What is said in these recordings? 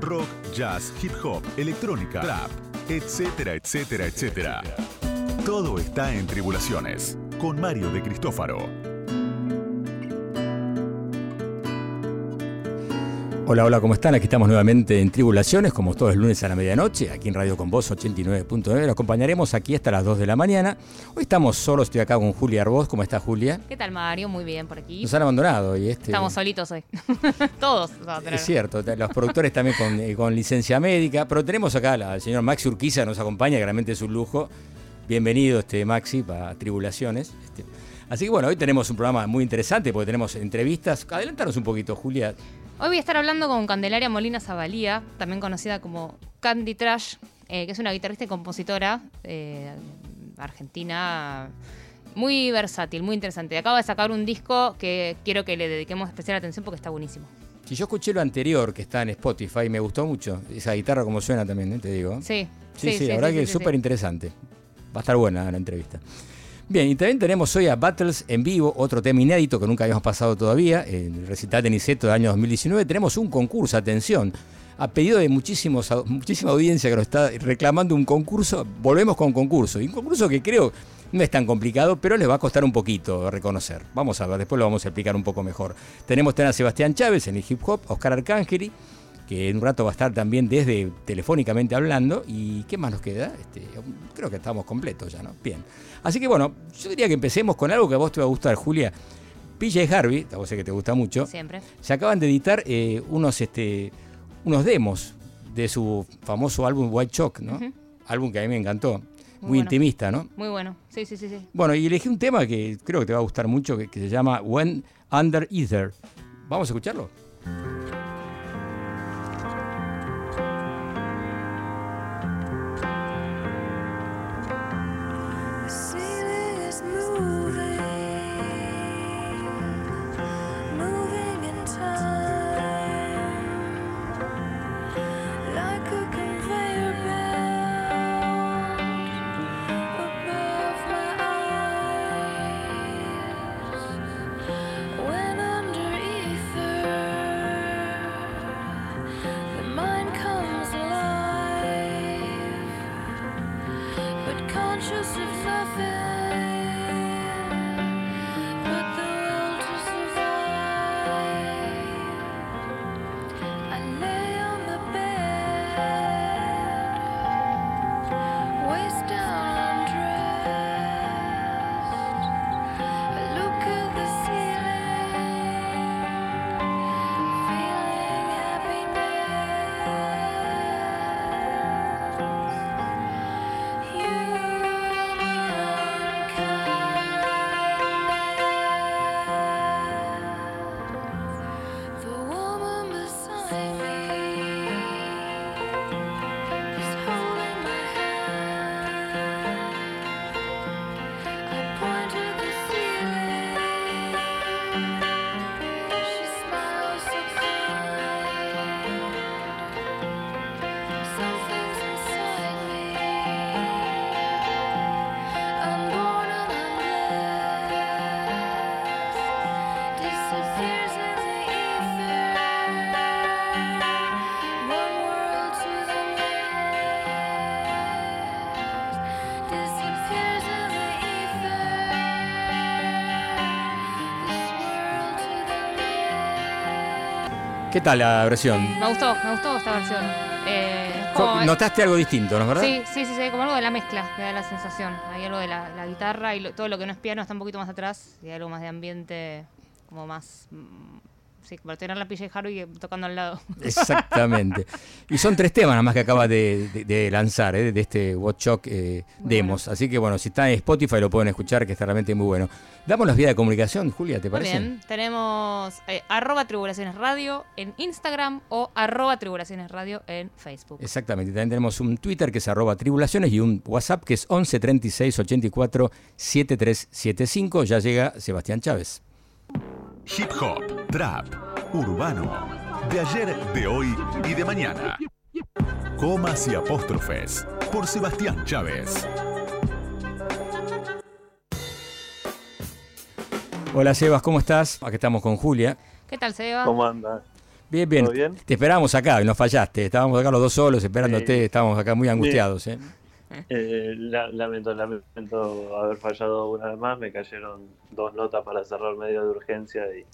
rock, jazz, hip hop, electrónica, trap, etcétera, etcétera, etcétera. Todo está en Tribulaciones con Mario de Cristófaro. Hola, hola, ¿cómo están? Aquí estamos nuevamente en Tribulaciones, como todos los lunes a la medianoche, aquí en Radio Con Voz 89.9. Lo acompañaremos aquí hasta las 2 de la mañana. Hoy estamos solos, estoy acá con Julia Arbós. ¿Cómo está Julia? ¿Qué tal, Mario? Muy bien por aquí. Nos han abandonado y este. Estamos solitos hoy. todos. Es cierto, los productores también eh, con, licencia médica, pero tenemos acá al señor Maxi Urquiza, nos acompaña, que realmente es un lujo. Bienvenido, este Maxi, para Tribulaciones. Este. Así que bueno, hoy tenemos un programa muy interesante porque tenemos entrevistas. Adelantanos un poquito, Julia. Hoy voy a estar hablando con Candelaria Molina Zabalía, también conocida como Candy Trash, eh, que es una guitarrista y compositora eh, argentina muy versátil, muy interesante. Acaba de sacar un disco que quiero que le dediquemos especial atención porque está buenísimo. Si yo escuché lo anterior que está en Spotify, me gustó mucho. Esa guitarra como suena también, ¿eh? te digo. Sí. Sí, sí, la verdad que es súper interesante. Va a estar buena la entrevista. Bien, y también tenemos hoy a Battles en vivo, otro tema inédito que nunca habíamos pasado todavía, en el recital de Niceto del año 2019. Tenemos un concurso, atención, a pedido de muchísimos, muchísima audiencia que nos está reclamando un concurso, volvemos con concurso. Y un concurso que creo no es tan complicado, pero les va a costar un poquito reconocer. Vamos a ver, después lo vamos a explicar un poco mejor. Tenemos a Sebastián Chávez en el hip hop, Oscar Arcángeli, que en un rato va a estar también desde telefónicamente hablando. ¿Y qué más nos queda? Este, creo que estamos completos ya, ¿no? Bien. Así que bueno, yo diría que empecemos con algo que a vos te va a gustar, Julia. PJ Harvey, a vos sé que te gusta mucho. Siempre. Se acaban de editar eh, unos, este, unos demos de su famoso álbum White Chalk, ¿no? Álbum que a mí me encantó. Muy, intimista, ¿no? Muy bueno. Sí, sí, sí, sí. Bueno, y elegí un tema que creo que te va a gustar mucho, que, que se llama When Under Ether. ¿Vamos a escucharlo? ¿Qué tal la versión? Me gustó, me gustó esta versión. Eh, Notaste algo distinto, ¿no es verdad? Sí, sí, sí, como algo de la mezcla, me da la sensación. Hay algo de la, guitarra y todo lo que no es piano está un poquito más atrás y hay algo más de ambiente, como más Sí, para tener la pilla Harvey tocando al lado. Exactamente. Y son tres temas nada más que acaba de, lanzar, ¿eh? de este Watch Shock eh, Demos. Así que bueno, si está en Spotify lo pueden escuchar, que está realmente muy bueno. Damos las vías de comunicación, Julia, ¿te parece? Muy bien, tenemos eh, arroba tribulaciones radio en Instagram o arroba tribulaciones radio en Facebook. Exactamente. También tenemos un Twitter que es arroba tribulaciones y un WhatsApp que es 11 36 84 7375. Ya llega Sebastián Chávez. Hip hop, trap, urbano, de ayer, de hoy y de mañana. Comas y apóstrofes por Sebastián Chávez. Hola Sebas, ¿cómo estás? Aquí estamos con Julia. ¿Qué tal Sebas? ¿Cómo andas? Bien, bien. Te esperábamos acá y no fallaste. Estábamos acá los dos solos esperándote. Estábamos acá muy angustiados. ¿eh? Eh, lamento, lamento haber fallado una vez más. Me cayeron dos notas para cerrar medio de urgencia y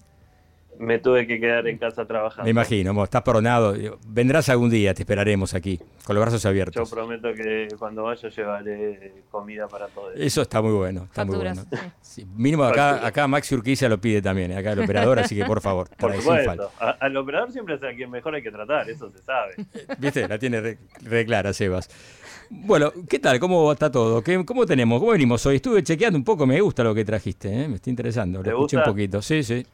me tuve que quedar en casa trabajando. Me imagino, estás perdonado. Vendrás algún día, te esperaremos aquí, con los brazos abiertos. Yo prometo que cuando vaya llevaré comida para todos. Eso está muy bueno. Está muy bueno. mínimo acá, acá Maxi Urquiza lo pide también, acá el operador, así que por favor. Por supuesto. al operador siempre es a quien mejor hay que tratar, eso se sabe. Viste, la tiene re, clara, Sebas. Bueno, ¿qué tal? ¿Cómo está todo? ¿Qué, ¿Cómo tenemos? ¿Cómo venimos hoy? Estuve chequeando un poco, me gusta lo que trajiste, ¿eh? me está interesando. Lo escuché un poquito, sí, sí.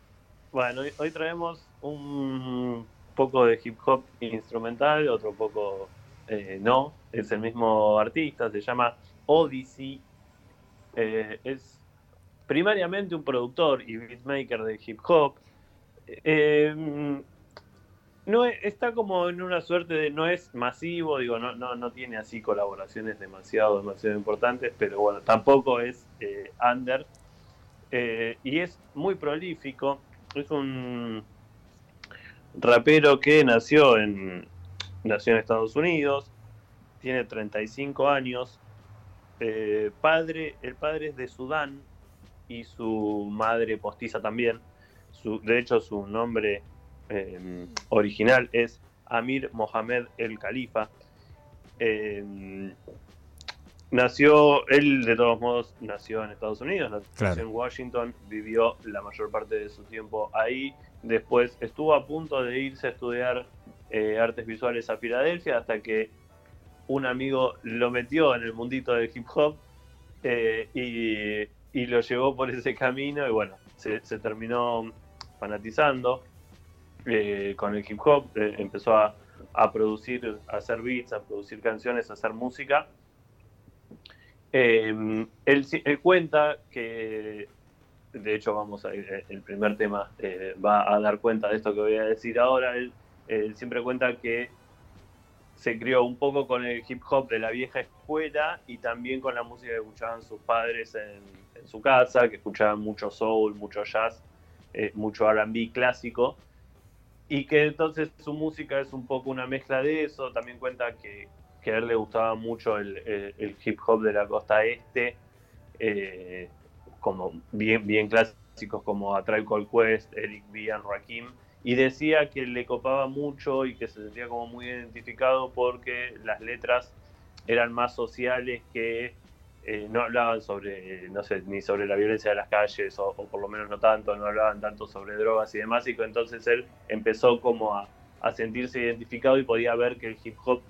Bueno, hoy, traemos un poco de hip hop instrumental, otro poco eh, no. Es el mismo artista, se llama Odyssey. Eh, es primariamente un productor y beatmaker de hip hop. Eh, no está como en una suerte de no es masivo, digo, no, no, no tiene así colaboraciones demasiado, demasiado importantes, pero bueno, tampoco es under. y es muy prolífico es un rapero que nació en, nació en Estados Unidos, tiene 35 años, eh, padre, el padre es de Sudán y su madre postiza también. Su, de hecho, su nombre em, original es Amir Mohamed el Khalifa. Em, Nació, él de todos modos nació en Estados Unidos, nació en Washington, vivió la mayor parte de su tiempo ahí. Después estuvo a punto de irse a estudiar eh, artes visuales a Filadelfia hasta que un amigo lo metió en el mundito del hip hop eh, y, lo llevó por ese camino y bueno, se, terminó fanatizando eh, con el hip hop, empezó a, producir, a hacer beats, a producir canciones, a hacer música eh, él, cuenta que, de hecho, vamos a, eh, el primer tema eh, va a dar cuenta de esto que voy a decir ahora. Él, siempre cuenta que se crió un poco con el hip hop de la vieja escuela y también con la música que escuchaban sus padres en, su casa, que escuchaban mucho soul, mucho jazz, mucho RB clásico. Y que entonces su música es un poco una mezcla de eso. También cuenta que, que a él le gustaba mucho el, hip hop de la costa este, eh, como bien, bien clásicos como A Tribe Called Quest, Eric B. and Rakim, y decía que le copaba mucho y que se sentía como muy identificado porque las letras eran más sociales que eh, no hablaban sobre, no sé, ni sobre la violencia de las calles, o, por lo menos no tanto, no hablaban tanto sobre drogas y demás, y entonces él empezó como a, a sentirse identificado y podía ver que el hip hop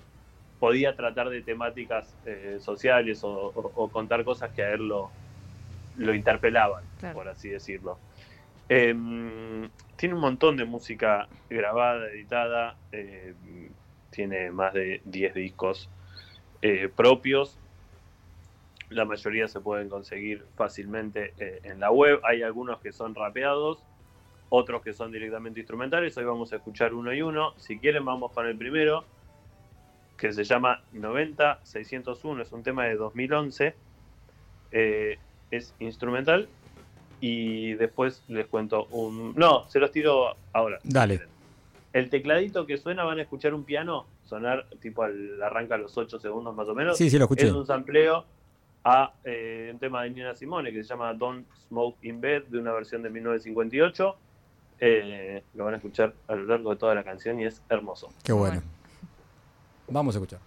podía tratar de temáticas eh, sociales o, contar cosas que a él lo, lo interpelaban, por así decirlo. Em, tiene un montón de música grabada, editada, tiene más de 10 discos eh, propios. La mayoría se pueden conseguir fácilmente eh, en la web. Hay algunos que son rapeados, otros que son directamente instrumentales. Hoy vamos a escuchar uno y uno. Si quieren, vamos con el primero que se llama 90-601, es un tema de 2011, eh, es instrumental y después les cuento un... No, se los tiro ahora. Dale. El tecladito que suena, van a escuchar un piano sonar tipo al arranca a los 8 segundos más o menos. Sí, sí, lo escuché. Es un sampleo a eh, un tema de Nina Simone que se llama Don't Smoke in Bed, de una versión de 1958. Eh, lo van a escuchar a lo largo de toda la canción y es hermoso. Qué bueno. Vamos a escuchar.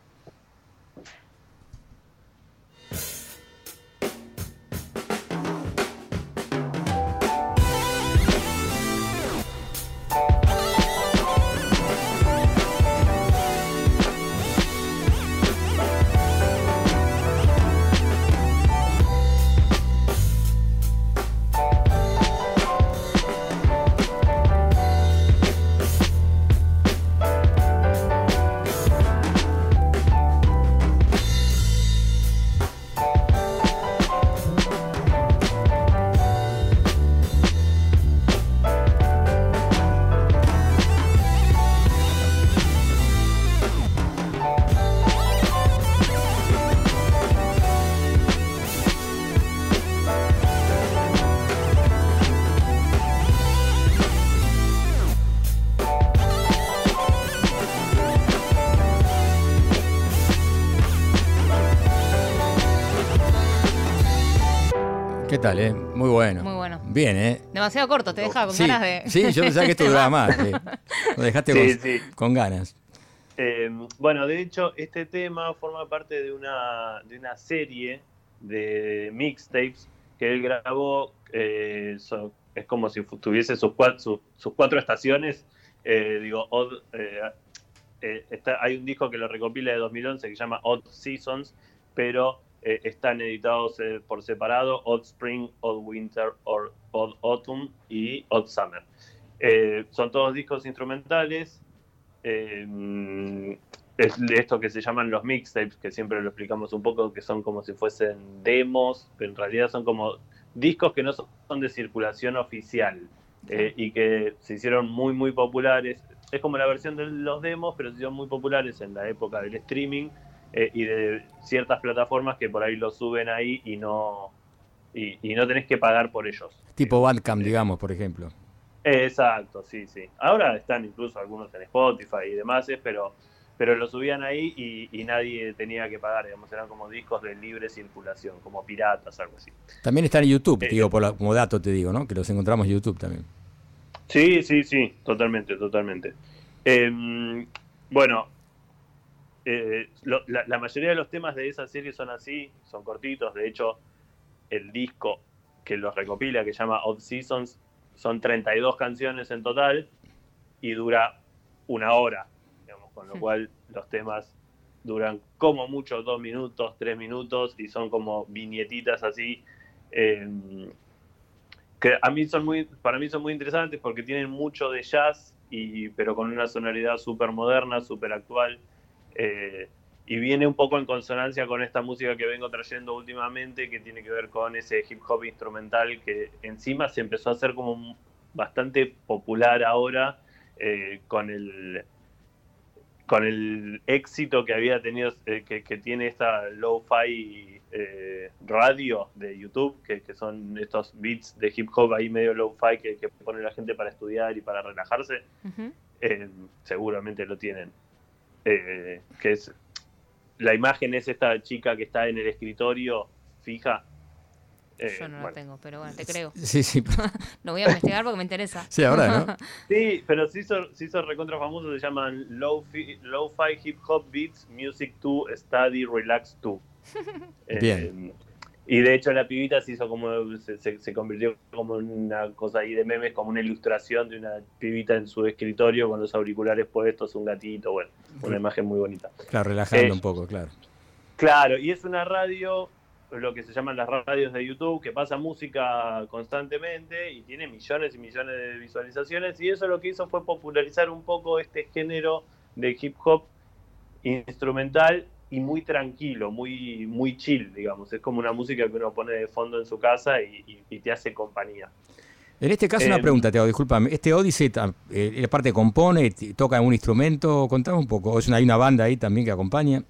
Tal, eh? Muy bueno. Muy bueno. Bien, ¿eh? Demasiado corto, te dejaba con sí, ganas de. Sí, yo pensaba que esto duraba más. sí. Lo dejaste Sí, con, sí. con ganas. Eh, bueno, de hecho, este tema forma parte de una, de una serie de mixtapes que él grabó. eh, so- es como si tuviese sus cuatro, sus, sus cuatro estaciones. Eh, digo, Odd, eh, eh, está- hay un disco que lo recopila de 2011 que se llama Odd Seasons, pero eh, están editados eh, por separado: Odd Spring, Odd Winter, or Odd Autumn y Odd Summer. Eh, son todos discos instrumentales. eh, es de esto que se llaman los mixtapes, que siempre lo explicamos un poco, que son como si fuesen demos, pero en realidad son como discos que no son son de circulación oficial eh, y que se hicieron muy, muy populares. Es como la versión de los demos, pero se hicieron muy populares en la época del streaming eh, y de ciertas plataformas que por ahí lo suben ahí y no, y, y no tenés que pagar por ellos. Tipo Bandcamp, digamos, por ejemplo. Exacto, sí, sí. Ahora están incluso algunos en Spotify y demás, eh, pero, pero lo subían ahí y, y nadie tenía que pagar, digamos, eran como discos de libre circulación, como piratas, algo así. También están en YouTube, Eh, digo, por la- como dato te digo, ¿no? Que los encontramos en YouTube también. Sí, sí, sí, totalmente, totalmente. Em, bueno, eh, lo- la, la mayoría de los temas de esa serie son así, son cortitos, de hecho, el disco que los recopila, que se llama Odd Seasons, son 32 canciones en total y dura una hora, digamos, con lo cual los temas duran como mucho dos minutos, tres minutos y son como viñetitas así. em, que a mí son muy, para mí son muy interesantes porque tienen mucho de jazz, y, pero con una sonoridad súper moderna, súper actual. Eh, y viene un poco en consonancia con esta música que vengo trayendo últimamente, que tiene que ver con ese hip hop instrumental que encima se empezó a hacer como bastante popular ahora eh, con el con el éxito que había tenido, eh, que, que tiene esta lo-fi eh, radio de YouTube, que, que son estos beats de hip hop ahí medio lo-fi que, que pone la gente para estudiar y para relajarse, seguramente lo tienen. Eh, que es la imagen es esta chica que está en el escritorio fija. Eh, Yo no bueno. lo tengo, pero bueno, te creo. Sí, sí. Lo voy a investigar porque me interesa. Sí, ahora, ¿no? Sí, pero se hizo, se hizo recontra famoso, se llaman Lo-Fi Lo-Fi Hip Hop Beats Music 2 Study Relax 2. Eh, Bien. Y de hecho la pibita se hizo como, se, se- se convirtió como en una cosa ahí de memes, como una ilustración de una pibita en su escritorio con los auriculares puestos, un gatito, bueno, una imagen muy bonita. Claro, relajando Eh, un poco, claro. Claro, y es una radio, lo que se llaman las radios de YouTube, que pasa música constantemente y tiene millones y millones de visualizaciones. Y eso lo que hizo fue popularizar un poco este género de hip hop instrumental y muy tranquilo, muy, muy chill, digamos. Es como una música que uno pone de fondo en su casa y, y- y te hace compañía. En este caso, una eh, pregunta, te hago, discúlpame. ¿Este Odyssey, eh, él aparte compone, toca algún instrumento? Contame un poco. ¿O es una, hay una banda ahí también que acompaña?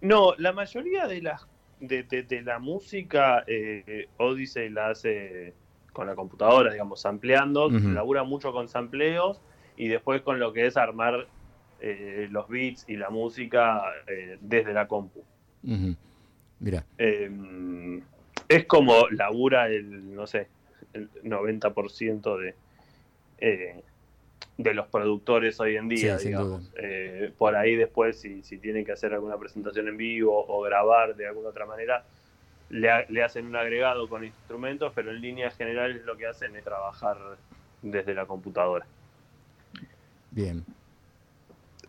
No, la mayoría de las de, de- de la música eh, Odyssey la hace con la computadora, digamos, sampleando, Ujú. labura mucho con sampleos y después con lo que es armar eh, los beats y la música eh, desde la compu. Mira, Eh, es como labura el, no sé, el 90% de, eh, de los productores hoy en día, Sí, digamos. Eh, por ahí después, si, si tienen que hacer alguna presentación en vivo o grabar de alguna otra manera, le, ha- le hacen un agregado con instrumentos, pero en líneas generales lo que hacen es trabajar desde la computadora. bien.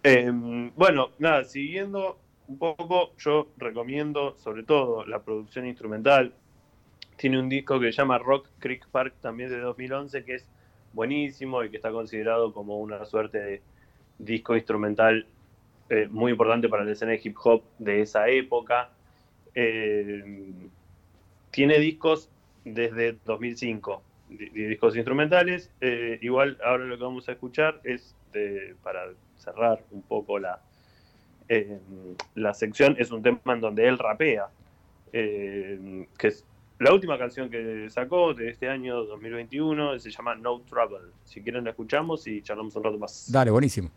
Eh, bueno, nada, siguiendo un poco, yo recomiendo sobre todo la producción instrumental. Tiene un disco que se llama Rock Creek Park, también de 2011, que es buenísimo y que está considerado como una suerte de disco instrumental eh, muy importante para la escena de hip hop de esa época. Eh, tiene discos desde 2005, di- di- discos instrumentales. Eh, igual ahora lo que vamos a escuchar es, de- para cerrar un poco la, eh, la sección, es un tema en donde él rapea, eh, que es la última canción que sacó de este año 2021, se llama No Trouble. Si quieren la escuchamos y charlamos un rato más. Dale, buenísimo.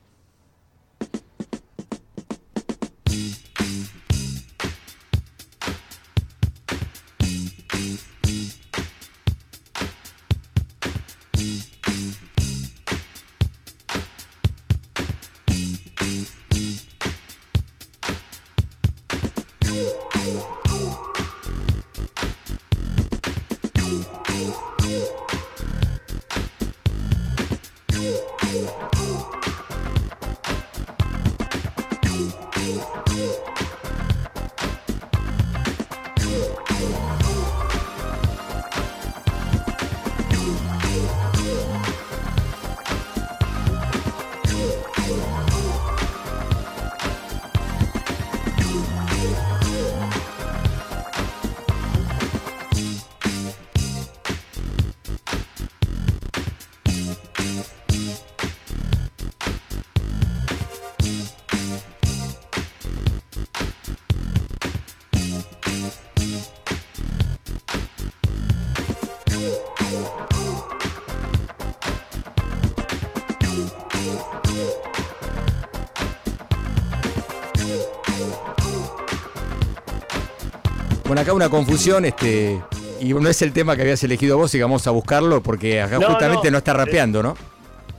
Bueno, acá una confusión, este, y no es el tema que habías elegido vos y vamos a buscarlo porque acá justamente no, está eh, rapeando, ¿no?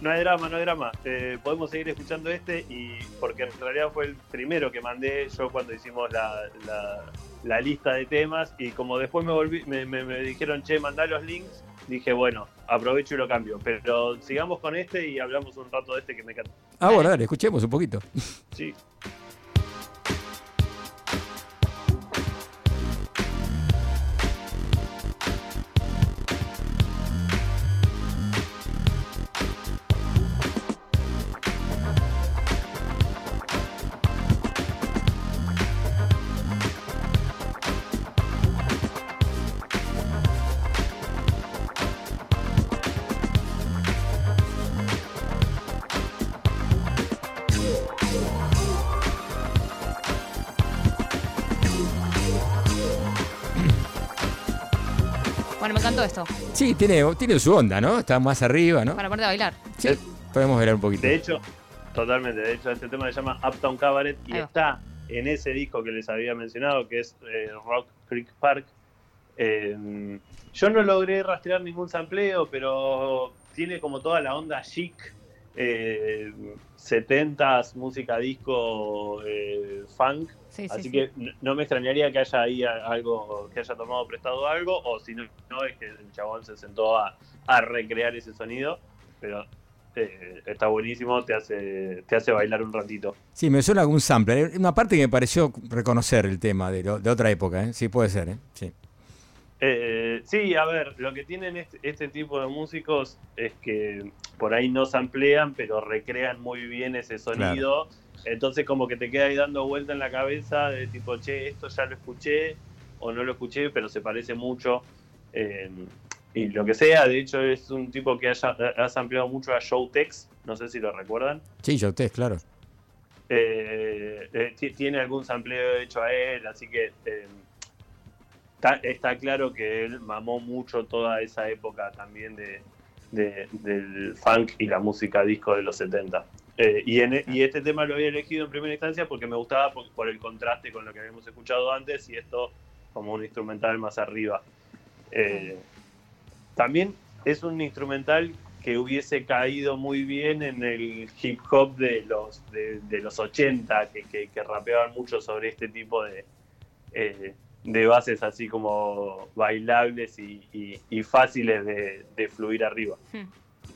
No hay drama, no hay drama. Eh, podemos seguir escuchando este y porque en realidad fue el primero que mandé yo cuando hicimos la, lista de temas y como después me, volví, me, dijeron, che, mandá los links, dije, bueno, aprovecho y lo cambio. Pero sigamos con este y hablamos un rato de este que me encanta. Ah, bueno, dale, escuchemos un poquito. Sí. Esto. Sí, tiene, tiene su onda, ¿no? Está más arriba, ¿no? Para ponerte a bailar. Sí, podemos bailar un poquito. De hecho, totalmente. De hecho, este tema se llama Uptown Cabaret y está en ese disco que les había mencionado, que es eh, Rock Creek Park. Eh, yo no logré rastrear ningún sampleo, pero tiene como toda la onda chic, eh, 70s, música disco, eh, funk. Así que no me extrañaría que haya ahí algo, que haya tomado prestado algo, o si no, no es que el chabón se sentó a, recrear ese sonido, pero eh, está buenísimo, te hace, te hace bailar un ratito. Sí, me suena algún sample. Una parte que me pareció reconocer el tema de, de otra época, ¿eh? sí puede ser, ¿eh? sí. Eh, sí, a ver, lo que tienen este, este, tipo de músicos es que por ahí no samplean, pero recrean muy bien ese sonido. Entonces como que te queda ahí dando vuelta en la cabeza de tipo, che, esto ya lo escuché o no lo escuché, pero se parece mucho. Eh, y lo que sea, de hecho es un tipo que haya, ha sampleado mucho a Showtex, no sé si lo recuerdan. Sí, Showtex, claro. Eh, eh, tiene algún sampleo hecho a él, así que está, claro que él mamó mucho toda esa época también de, del funk y la música disco de los 70. Eh, e, y, este tema lo había elegido en primera instancia porque me gustaba por, el contraste con lo que habíamos escuchado antes y esto como un instrumental más arriba. Eh, también es un instrumental que hubiese caído muy bien en el hip hop de los, de, los 80, que, que, rapeaban mucho sobre este tipo de, eh, de bases así como bailables y, fáciles de, fluir arriba. Hmm.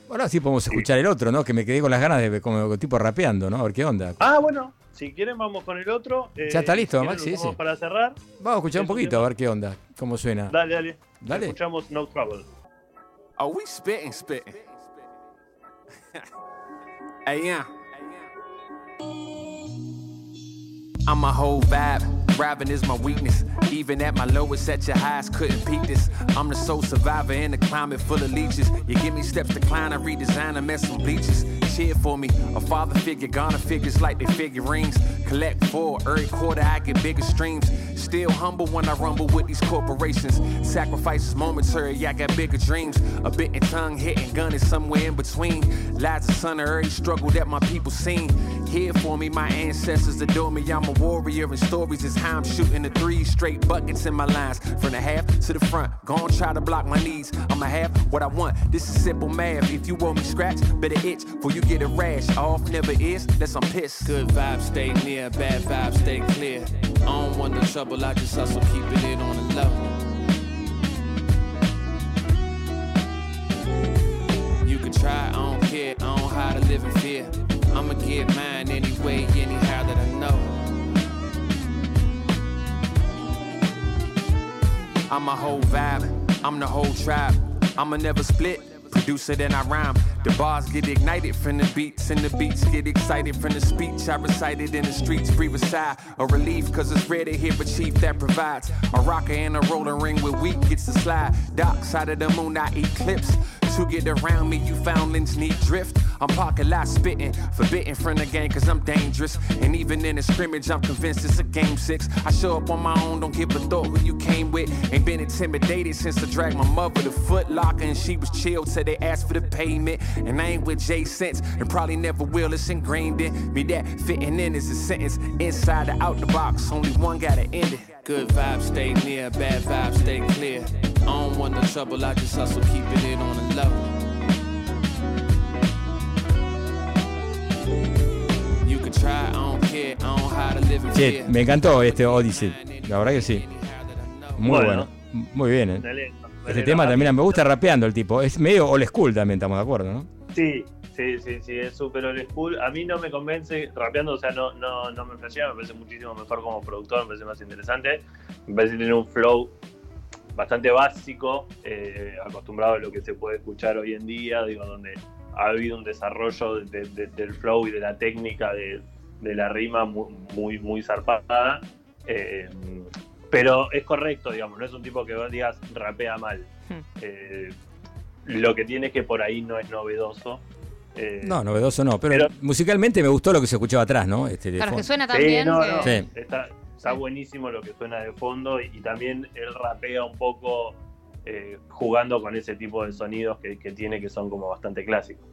Ahora sí podemos escuchar el otro, ¿no? Que me quedé con las ganas de como tipo rapeando, ¿no? A ver qué onda. Ah, bueno, si quieren vamos con el otro. ya está listo, Maxi. Vamos para cerrar. Vamos a escuchar un poquito a ver qué onda, cómo suena. Dale, dale. Dale. Escuchamos No Trouble. Are we spitting, spitting? hey, yeah. I'm a whole vibe. Rapping is my weakness. Even at my lowest, at your highs, couldn't peak this. I'm the sole survivor in a climate full of leeches. You give me steps to climb, I redesign them mess some bleachers. Cheer for me, a father figure, gonna figures like they figurines. Collect four, every quarter I get bigger streams. Still humble when I rumble with these corporations. Sacrifices momentary, I got bigger dreams. A bit in tongue, hitting gun is somewhere in between. Lies the son of every struggle that my people seen. Here for me, my ancestors adore me. I'm a warrior, and stories is how I'm shooting the three straight buckets in my lines. From the half to the front, gon' try to block my knees. I'ma have what I want. This is simple math. If you owe me scratch, better itch for you get a rash. Off never is, unless I'm pissed. Good vibes stay near, bad vibes stay clear. I don't want no trouble, I just hustle, keeping it on the low. You can try, I don't care, I don't hide to live in fear. I'ma get mine anyway, anyhow I'm a whole vibe, I'm the whole tribe. I'ma never split. Producer, I rhyme. The bars get ignited from the beats, and the beats get excited from the speech. I recited in the streets, a sigh. A relief, cause it's rare to hear a chief that provides. A rocker and a rolling ring with weak gets to slide. Dark side of the moon, I eclipse. To get around me, you foundlings need drift. I'm pocket lot spitting, forbidden from the game cause I'm dangerous. And even in a scrimmage, I'm convinced it's a game six. I show up on my own, don't give a thought who you came with. Ain't been intimidated since I dragged my mother to Foot Locker and she was chill till they asked for the payment. And I ain't with Jay since, and probably never will. It's ingrained in me that fitting in is a sentence. Inside or out the box, only one gotta end it. Good vibes stay near, bad vibes stay clear. I don't want no trouble, I just hustle, keeping it on the low. You can try, I don't care, I don't hide to live in Che, fear. me encantó este Odyssey. La verdad que sí. Muy bueno. Bueno. Muy bien. ¿eh? Este tema también me gusta rapeando el tipo. Es medio old school también, estamos de acuerdo, ¿no? Sí, sí, sí, sí, es súper old school. A mí no me convence rapeando, o sea, no, no, no me flashea, me parece muchísimo mejor como productor, me parece más interesante. Me parece que tiene un flow bastante básico, eh, acostumbrado a lo que se puede escuchar hoy en día, digo, donde ha habido un desarrollo de- de- del flow y de la técnica de, de la rima muy, muy, muy zarpada. Eh, pero es correcto, digamos, no es un tipo que vos digas rapea mal. Hmm. Eh, lo que tiene es que por ahí no es novedoso. Eh, No, novedoso no, pero, Pero- musicalmente me gustó lo que se escuchaba atrás, ¿no? Este, de Claro, que suena Sí, tan bien no, no, Sí. Está, está buenísimo lo que suena de fondo y, y también él rapea un poco eh, jugando con ese tipo de sonidos que, que tiene que son como bastante clásicos.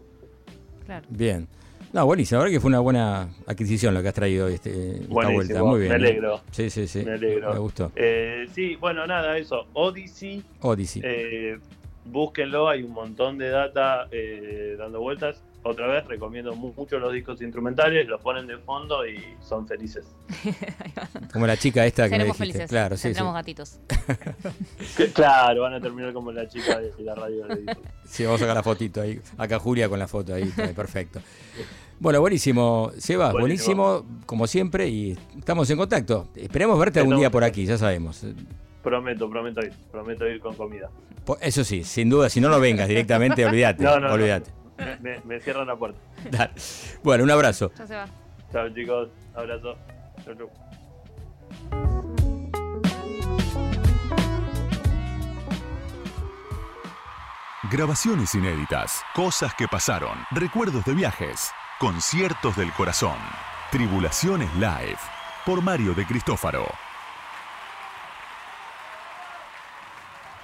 Claro. Bien. No, buenísimo. La verdad que fue una buena adquisición lo que has traído este, esta vuelta. Muy bien. me ¿eh? alegro. Sí, sí, sí. Me alegro. Me gustó. Eh, sí, bueno, nada, eso. Odyssey, Odyssey. eh, búsquenlo, hay un montón de data eh, dando vueltas. Otra vez recomiendo mu- mucho los discos instrumentales, los ponen de fondo y son felices. Como la chica esta que me Seremos dijiste. felices. Claro, sí, gatitos. Claro, van a terminar como la chica de la radio de. Sí, vamos a sacar la fotito ahí. Acá Julia con la foto ahí. está, Perfecto. Bueno, buenísimo, Seba, buenísimo. Buenísimo. como siempre, y estamos en contacto. Esperemos verte algún día por aquí, ya sabemos. Prometo, prometo ir, prometo ir con comida. Po- Eso sí, sin duda, si no, no vengas directamente, olvídate. No, no, no. olvídate. Me, me- me cierran la puerta. Dale. Bueno, un abrazo. Ya se va. Chao chicos, abrazo. Chau, chau. Grabaciones inéditas, cosas que pasaron, recuerdos de viajes, conciertos del corazón, Tribulaciones Live, por Mario de Cristófaro.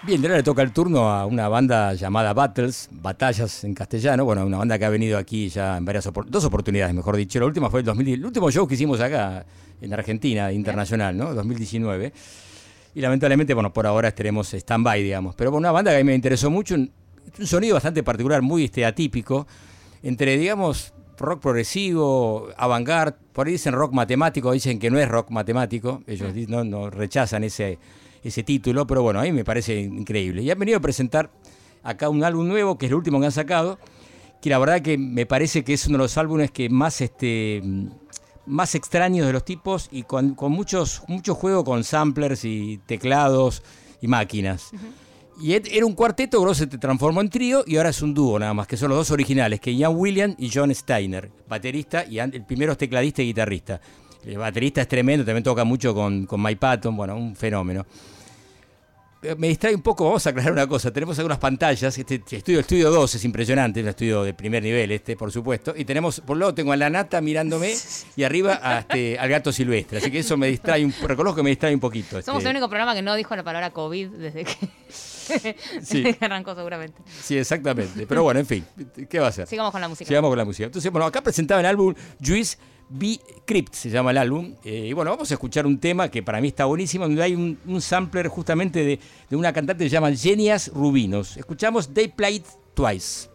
Bien, de ahora le toca el turno a una banda llamada Battles, Batallas en castellano. Bueno, una banda que ha venido aquí ya en varias opor- dos oportunidades, mejor dicho. La última fue el 2010, el último show que hicimos acá en Argentina, internacional, ¿no? 2019. Y lamentablemente, bueno, por ahora estaremos stand-by, digamos. Pero bueno, una banda que a mí me interesó mucho, un, un sonido bastante particular, muy este, atípico, entre, digamos, rock progresivo, avant-garde, por ahí dicen rock matemático, dicen que no es rock matemático, ellos no, no rechazan ese, ese título, pero bueno, a mí me parece increíble. Y han venido a presentar acá un álbum nuevo, que es el último que han sacado, que la verdad que me parece que es uno de los álbumes que más este más extraños de los tipos y con, con muchos mucho juego con samplers y teclados y máquinas. Y era un cuarteto, luego se te transformó en trío y ahora es un dúo nada más, que son los dos originales, que Ian William y John Steiner, baterista y el primero es tecladista y guitarrista. El baterista es tremendo, también toca mucho con, con Mike Patton, bueno, un fenómeno. Eh, Me distrae un poco, vamos a aclarar una cosa, tenemos algunas pantallas, este estudio, el estudio 2 es impresionante, es un estudio de primer nivel este, por supuesto, y tenemos, por un lado tengo a la nata mirándome y arriba a, este, al gato silvestre, así que eso me distrae, un, reconozco que me distrae un poquito. Somos este. el único programa que no dijo la palabra COVID desde que, Sí. desde que arrancó seguramente. Sí, exactamente, pero bueno, en fin, ¿qué va a ser? Sigamos con la música. Sigamos con la música. Entonces, bueno, acá presentaba el álbum Juice Be Crypt, se llama el álbum. Eh, y bueno, vamos a escuchar un tema que para mí está buenísimo, donde hay un, un sampler justamente de, de una cantante que se llama Genias Rubinos. Escuchamos They Played Twice.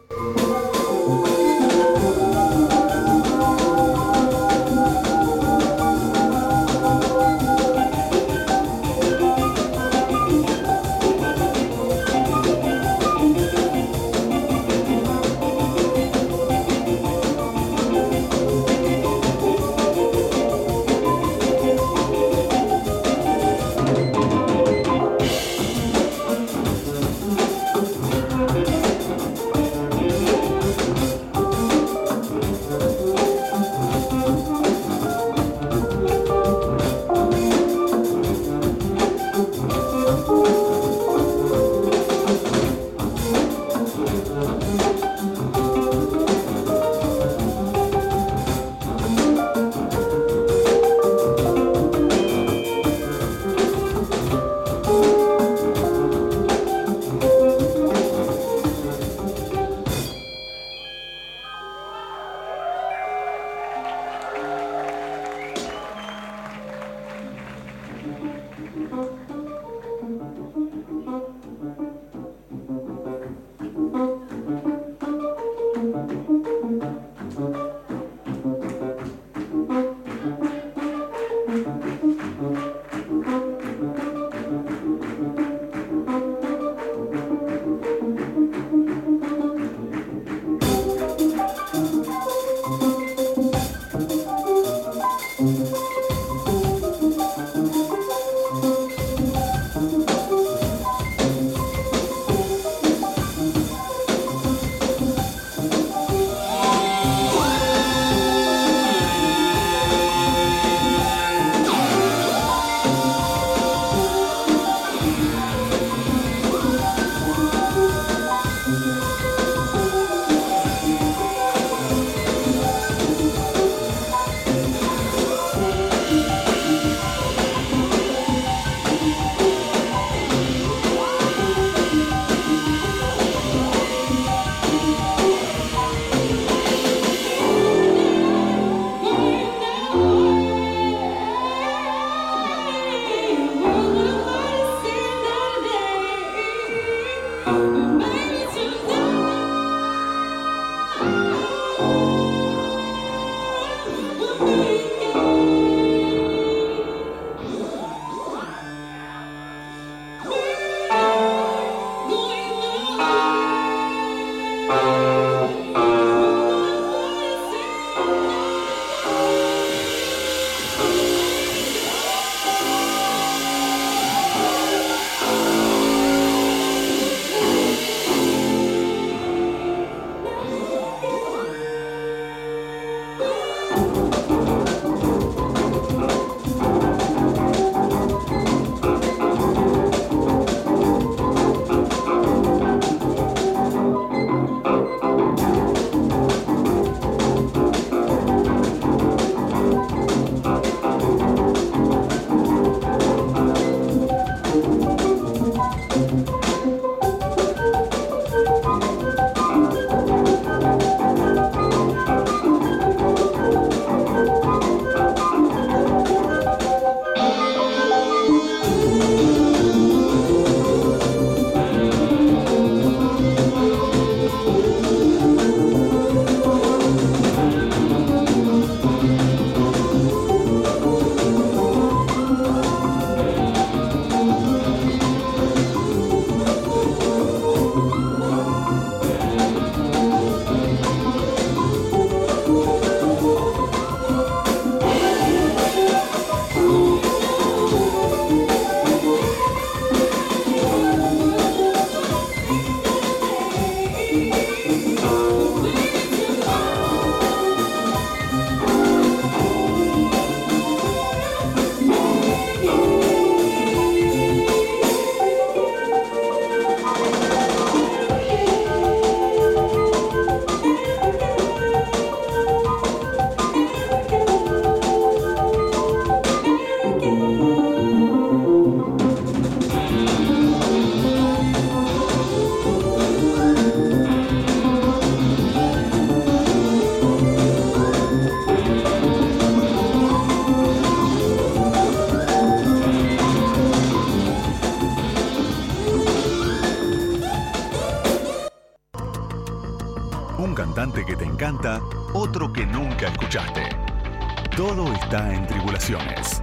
Todo está en Tribulaciones.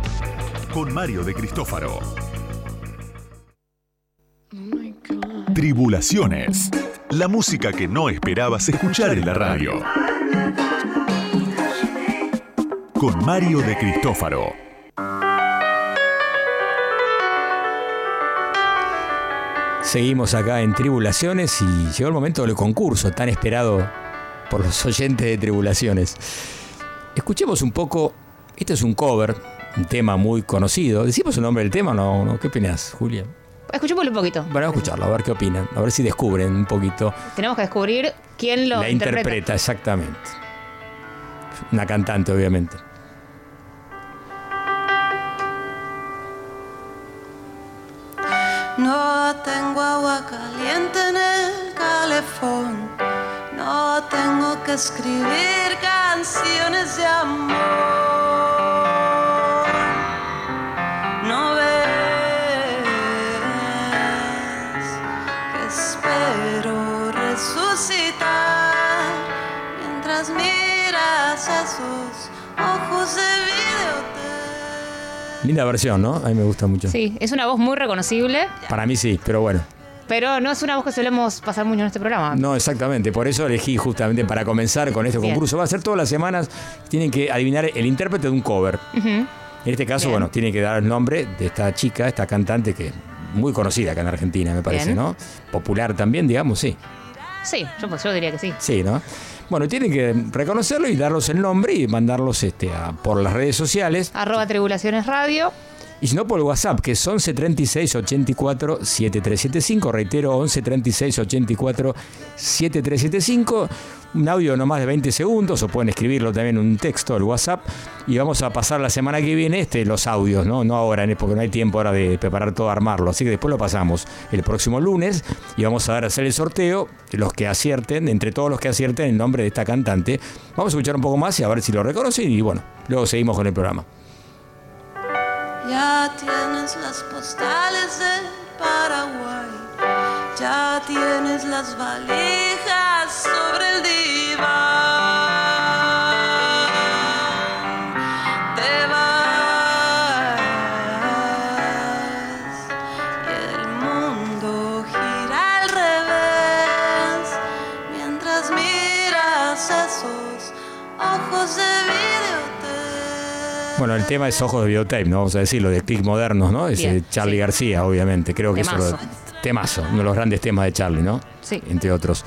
Con Mario de Cristófaro. Tribulaciones. La música que no esperabas escuchar en la radio. Con Mario de Cristófaro. Seguimos acá en Tribulaciones y llegó el momento del concurso tan esperado por los oyentes de Tribulaciones. Escuchemos un poco, este es un cover, un tema muy conocido. ¿Decimos el nombre del tema o no? ¿Qué opinas, Julia? Escuchémoslo un poquito. Bueno, vamos a escucharlo, a ver qué opinan, a ver si descubren un poquito. Tenemos que descubrir quién lo La interpreta, exactamente. Una cantante, obviamente. Versión, ¿no? A mí me gusta mucho. Sí, es una voz muy reconocible, Para mí sí, pero bueno. pero no es una voz que solemos pasar mucho en este programa. No, exactamente. Por eso elegí justamente para comenzar con este Bien. concurso. Va a ser todas las semanas. Tienen que adivinar el intérprete de un cover. En este caso, Bien. bueno, tiene que dar el nombre de esta chica, esta cantante que muy conocida acá en Argentina, me parece, Bien. ¿no? Popular también, digamos, sí. Sí, yo, pues, yo diría que sí. Sí, ¿no? Bueno, tienen que reconocerlo y darlos el nombre y mandarlos este, a- por las redes sociales. Arroba Tribulaciones Radio. Y si no, por WhatsApp, que es 11 36 84 7375. Reitero, 11 36 84 7375. Un audio no más de 20 segundos, o pueden escribirlo también en un texto, el WhatsApp. Y vamos a pasar la semana que viene este, los audios, ¿no? No ahora, porque no hay tiempo ahora de preparar todo, armarlo. Así que después lo pasamos el próximo lunes y vamos a hacer el sorteo los que acierten, entre todos los que acierten el nombre de esta cantante. Vamos a escuchar un poco más y a ver si lo reconocen. Y bueno, luego seguimos con el programa. Ya tienes las postales del Paraguay. Ya tienes las valijas Bueno, el tema es Ojos de Videotape, ¿no? Vamos a decirlo, de click modernos, ¿no? Es Bien, de Charlie sí. García, obviamente. Creo que eso Temazo. lo. Temazo, uno de los grandes temas de Charlie, ¿no? Sí. Entre otros.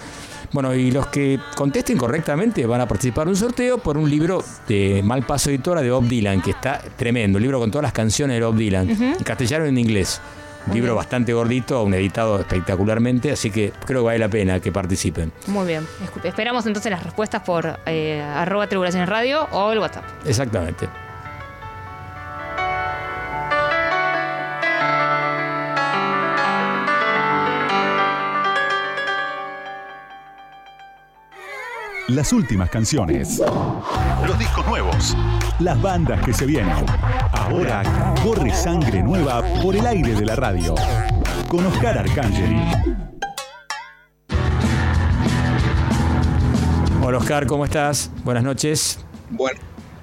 Bueno, y los que contesten correctamente van a participar en un sorteo por un libro de Malpaso Editora de Bob Dylan, que está tremendo. Un libro con todas las canciones de Bob Dylan, en castellano y en inglés. Un libro bastante gordito, un editado espectacularmente, así que creo que vale la pena que participen. Muy bien. Esperamos entonces las respuestas por eh, arroba Tribulaciones Radio o el WhatsApp. Exactamente. Las últimas canciones. Los discos nuevos. Las bandas que se vienen. Ahora corre sangre nueva por el aire de la radio. Con Oscar Arcangeli. Hola Oscar, ¿cómo estás? Buenas noches. Bueno,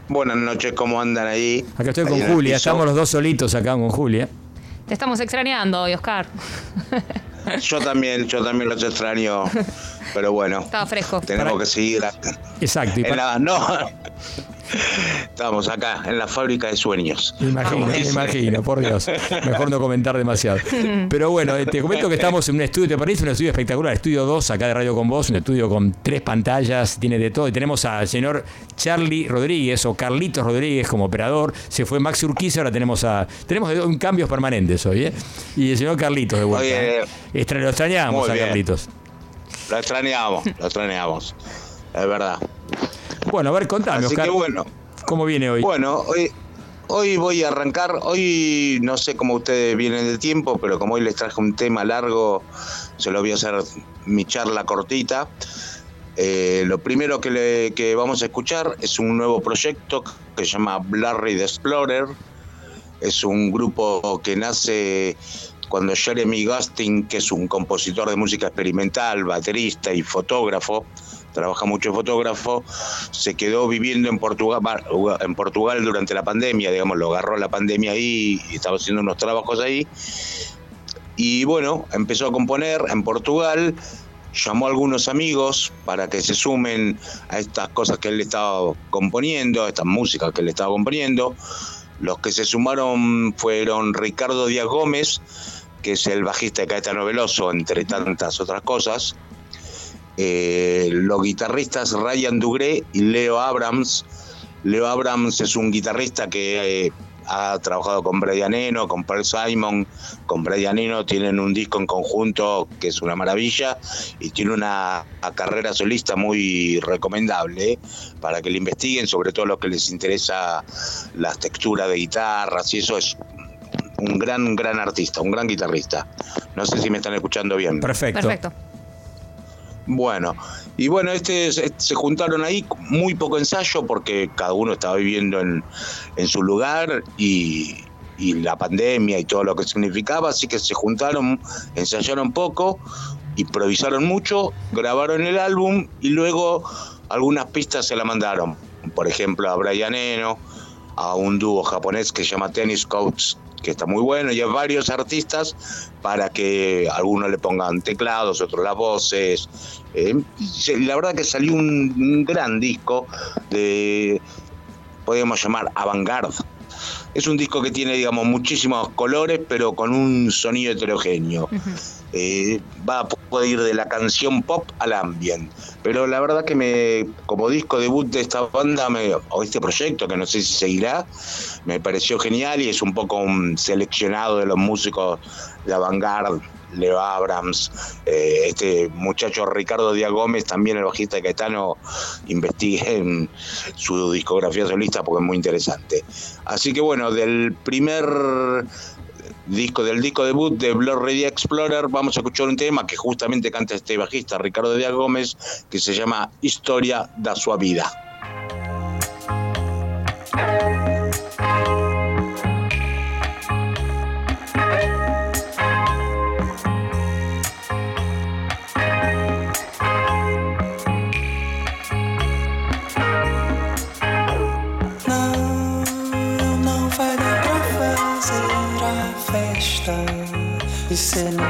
buenas noches, ¿cómo andan ahí? Acá estoy con Julia, estamos los dos solitos acá con Julia. Te estamos extrañando hoy, Oscar. Yo también, yo también los extraño, pero bueno, Estaba fresco. tenemos Para- que seguir. Exacto. y en pa- la- no, estamos acá, en la fábrica de sueños. Me imagino, me imagino, por Dios. Mejor no comentar demasiado. Pero bueno, eh, te comento que estamos en un estudio, ¿te parece? Un estudio espectacular, estudio 2 acá de Radio con Vos, un estudio con tres pantallas, tiene de todo. Y tenemos al señor Charlie Rodríguez o Carlitos Rodríguez como operador. Se fue Maxi Urquiza, ahora tenemos a. Tenemos un cambios permanentes hoy, ¿eh? Y el señor Carlitos de vuelta. Oye, ¿eh? Lo extrañábamos muy a. Carlitos. Lo extrañamos, lo extrañamos, es verdad. Bueno, a ver, contame, Así Oscar. que bueno, ¿Cómo viene hoy? bueno, hoy, hoy voy a arrancar, hoy no sé cómo ustedes vienen de tiempo, pero como hoy les traje un tema largo, se lo voy a hacer mi charla cortita. Eh, lo primero que, le- que vamos a escuchar es un nuevo proyecto que se llama Blurry the Explorer. Es un grupo que nace cuando Jeremy Gustin, que es un compositor de música experimental, baterista y fotógrafo, trabaja mucho fotógrafo, se quedó viviendo en Portugal, en Portugal durante la pandemia, digamos, lo agarró la pandemia ahí y estaba haciendo unos trabajos ahí. Y bueno, empezó a componer en Portugal, llamó a algunos amigos para que se sumen a estas cosas que él estaba componiendo, a estas músicas que él estaba componiendo. Los que se sumaron fueron Ricardo Díaz Gómez, que es el bajista de Caetano Veloso, entre tantas otras cosas. Eh, los guitarristas Ryan Dugré y Leo Abrams. Leo Abrams es un guitarrista que eh, ha trabajado con Brian Eno, con Paul Simon, con Brian Eno, tienen un disco en conjunto que es una maravilla y tiene una, carrera solista muy recomendable ¿eh? para que le investiguen, sobre todo lo que les interesa las texturas de guitarras y eso es un gran, gran artista, un gran guitarrista. No sé si me están escuchando bien. Perfecto. Perfecto. Bueno, y bueno, este se juntaron ahí, muy poco ensayo porque cada uno estaba viviendo en, en su lugar y, y, la pandemia y todo lo que significaba, así que se juntaron, ensayaron poco, improvisaron mucho, grabaron el álbum y luego algunas pistas se la mandaron. Por ejemplo, a Brian Eno, a un dúo japonés que se llama Tennis Coats que está muy bueno, y hay varios artistas para que algunos le pongan teclados, otros las voces. Eh, la verdad que salió un, gran disco de, podríamos llamar, avant-garde. Es un disco que tiene, digamos, muchísimos colores, pero con un sonido heterogéneo. Eh, va a poder ir de la canción pop al ambient. Pero la verdad que me, como disco debut de esta banda, o este proyecto, que no sé si seguirá, me pareció genial y es un poco un seleccionado de los músicos de avant Leo Abrams, eh, este muchacho Ricardo Díaz Gómez, también el bajista de Caetano, investiguen su discografía solista porque es muy interesante. Así que bueno, del primer disco del disco debut de Blur Ready Explorer, vamos a escuchar un tema que justamente canta este bajista Ricardo Díaz Gómez, que se llama Historia da sua vida. e se não.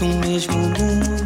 Um mesmo mundo.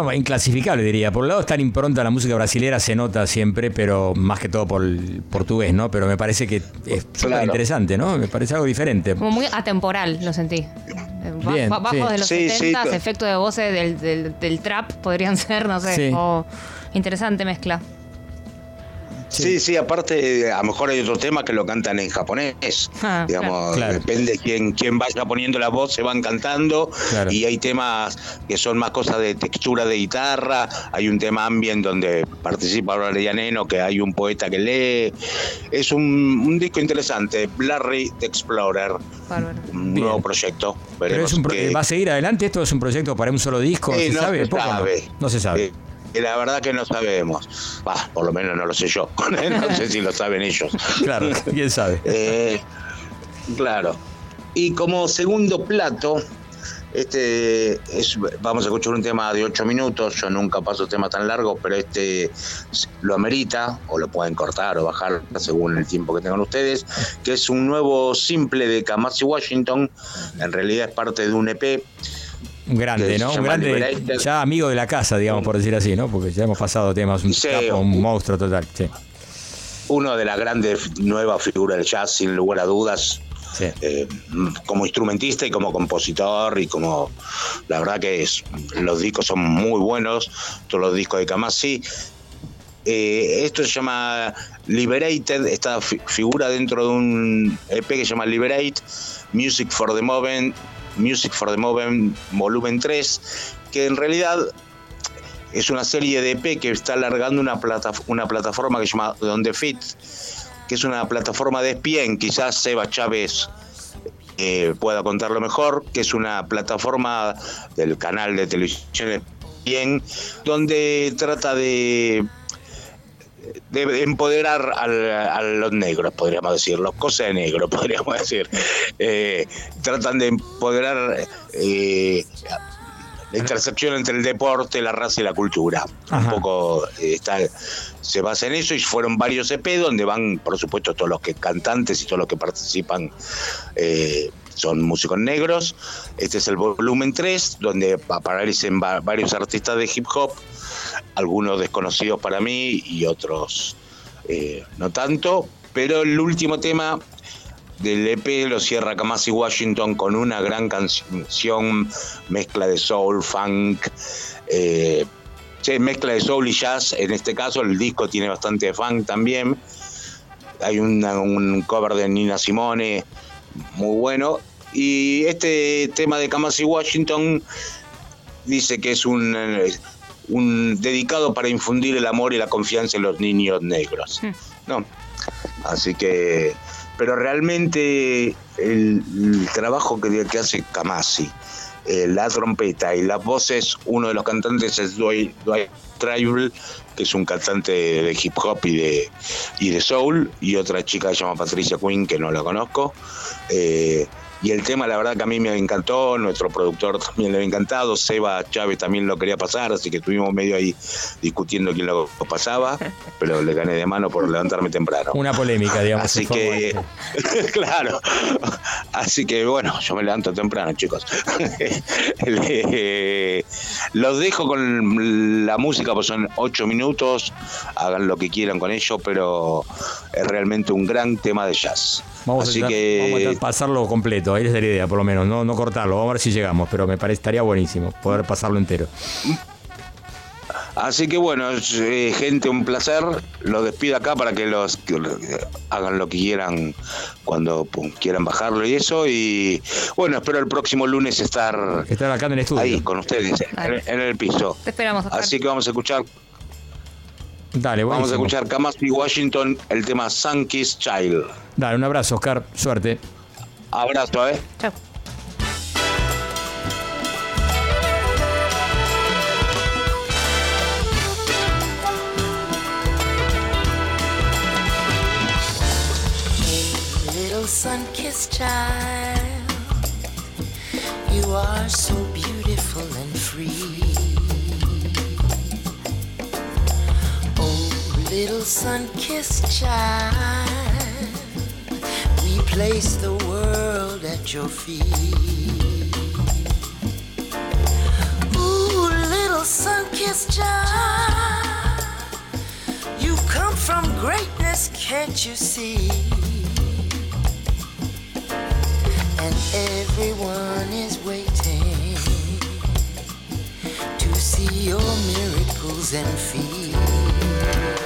Tema inclasificable diría. Por un lado tan impronta la música brasilera se nota siempre, pero más que todo por el portugués, ¿no? Pero me parece que es súper Claro. interesante, ¿no? Me parece algo diferente. Como muy atemporal, lo sentí. Eh, Bien, ba- Bajos sí. de los Sí, sí, 70, to- efectos de voces del, del- del trap podrían ser, no sé. Sí. o interesante mezcla. Sí, sí, aparte, a lo mejor hay otro tema que lo cantan en japonés. Ah, Digamos, claro. depende quién, quién vaya poniendo la voz, se van cantando. Claro. Y hay temas que son más cosas de textura de guitarra. Hay un tema ambient donde participa Neno, que hay un poeta que lee. Es un, un disco interesante, Larry the Explorer, Bárbaro. un Bien. nuevo proyecto. Pero es un pro- ¿Va a seguir adelante? ¿Esto es un proyecto para un solo disco? ¿Se no sabe? se no. sabe. No se sabe. Eh, la verdad que no sabemos. Bah, por lo menos no lo sé yo. no sé si lo saben ellos. Claro, quién sabe. Eh, claro. Y como segundo plato, este es, vamos a escuchar un tema de 8 minutos. Yo nunca paso temas tan largos, pero este lo amerita, o lo pueden cortar o bajar según el tiempo que tengan ustedes, que es un nuevo simple de Kamasi Washington. En realidad es parte de un EP. Un grande, ¿no? Un grande, ya amigo de la casa, digamos, por decir así, ¿no? Porque ya hemos pasado temas, un Sí, capo, un- monstruo total. Sí, Uno de las grandes nuevas figuras del jazz, sin lugar a dudas. Eh, como instrumentista y como compositor y como la verdad que los discos son muy buenos todos los discos de Kamasi Eh, esto se llama Liberated esta fi- figura dentro de un EP que se llama Liberate Music for the Moment Music for the Moment volumen 3 que en realidad es una serie de EP que está alargando una, plata, una plataforma que se llama On The Fit que es una plataforma de espien, quizás Seba Chávez eh, pueda contarlo mejor, que es una plataforma del canal de televisión espien, donde trata de, de empoderar a los negros, podríamos decirlo, cosa de negro, podríamos decir. Eh, tratan de empoderar eh, la intersección entre el deporte, la raza y la cultura. Ajá. Un poco eh, está, se basa en eso y fueron varios EP donde van, por supuesto, todos los que cantantes y todos los que participan eh, son músicos negros. Este es el volumen 3, donde aparecen va- varios artistas de hip hop, algunos desconocidos para mí y otros eh, no tanto. Pero el último tema del EP lo cierra Kamasi Washington con una gran canción, mezcla de soul, funk, eh, sí, mezcla de soul y jazz. En este caso el disco tiene bastante de funk también. Hay una- un cover de Nina Simone muy bueno. Y este tema de Kamasi Washington dice que es un, eh, un dedicado para infundir el amor y la confianza en los niños negros. ¿no? Así que, pero realmente el, trabajo que, que hace Kamasi, eh, la trompeta y las voces, uno de los cantantes es Dwight, Dwight Tribal, que es un cantante de hip hop y de, y de soul, y otra chica que se llama Patricia Quinn, que no la conozco. Eh, y el tema, la verdad que a mí me encantó, nuestro productor también le había encantado, Seba Chávez también lo quería pasar, así que estuvimos medio ahí discutiendo quién lo pasaba, pero le gané de mano por levantarme temprano. Una polémica, digamos. Así que, claro, así que bueno, yo me levanto temprano, chicos. Le- Los dejo con la música, pues son ocho minutos, hagan lo que quieran con ello, pero es realmente un gran tema de jazz. Vamos, así a que vamos a pasarlo completo, ahí es la idea, por lo menos, no, no cortarlo, vamos a ver si llegamos, pero me parece estaría buenísimo poder pasarlo entero. Así que bueno, eh, gente, un placer. Los despido acá para que los que hagan lo que quieran cuando pum, quieran bajarlo y eso. Y bueno, espero el próximo lunes estar Estar acá en el estudio. ahí con ustedes, en, el piso. Te esperamos, Oscar. Así que vamos a escuchar, Dale, vamos a escuchar Kamasi Washington, el tema Sankey's Child. Dale, un abrazo, Oscar, suerte. Abrazo, eh. Chau. Little sun-kissed child, you are so beautiful Little sun-kissed child, we place the world at your feet. Ooh, little sun-kissed child. You come from greatness, can't you see? And everyone is waiting to see your miracles and feats.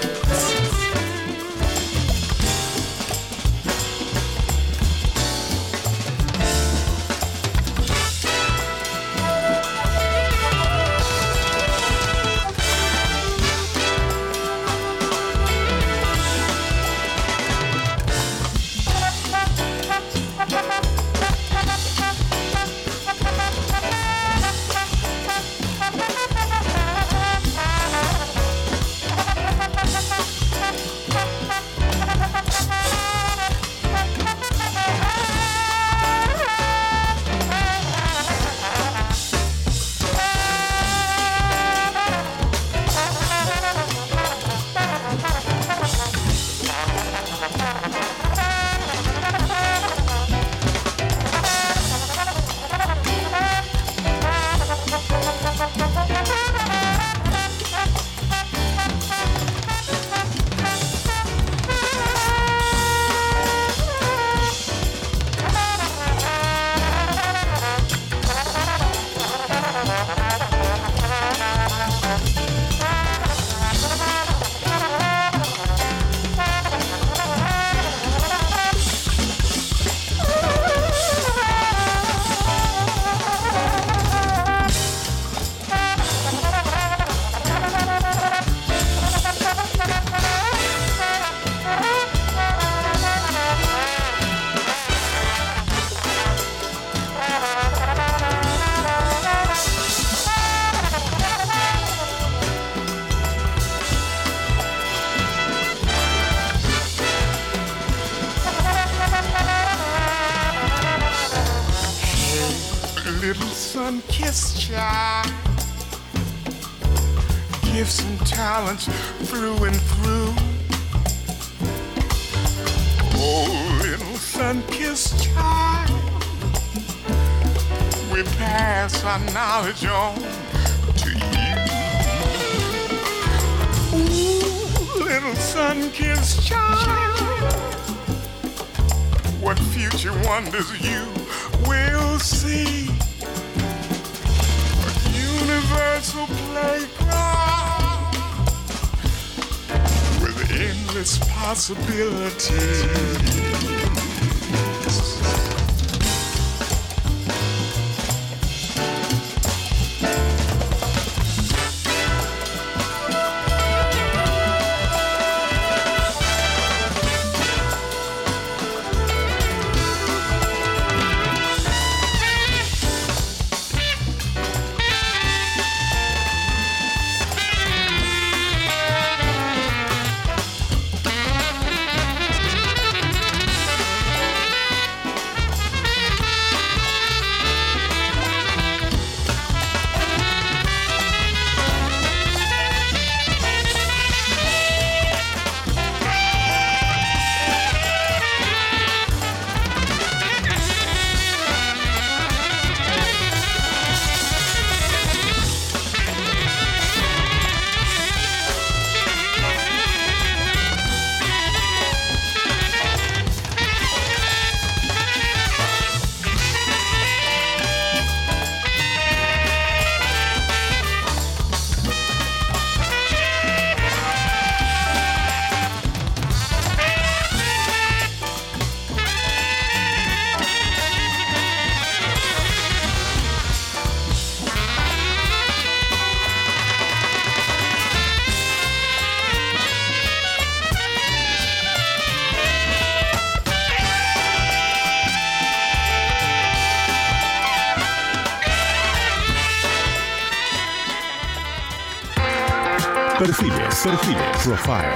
Perfiles, perfiles, profile,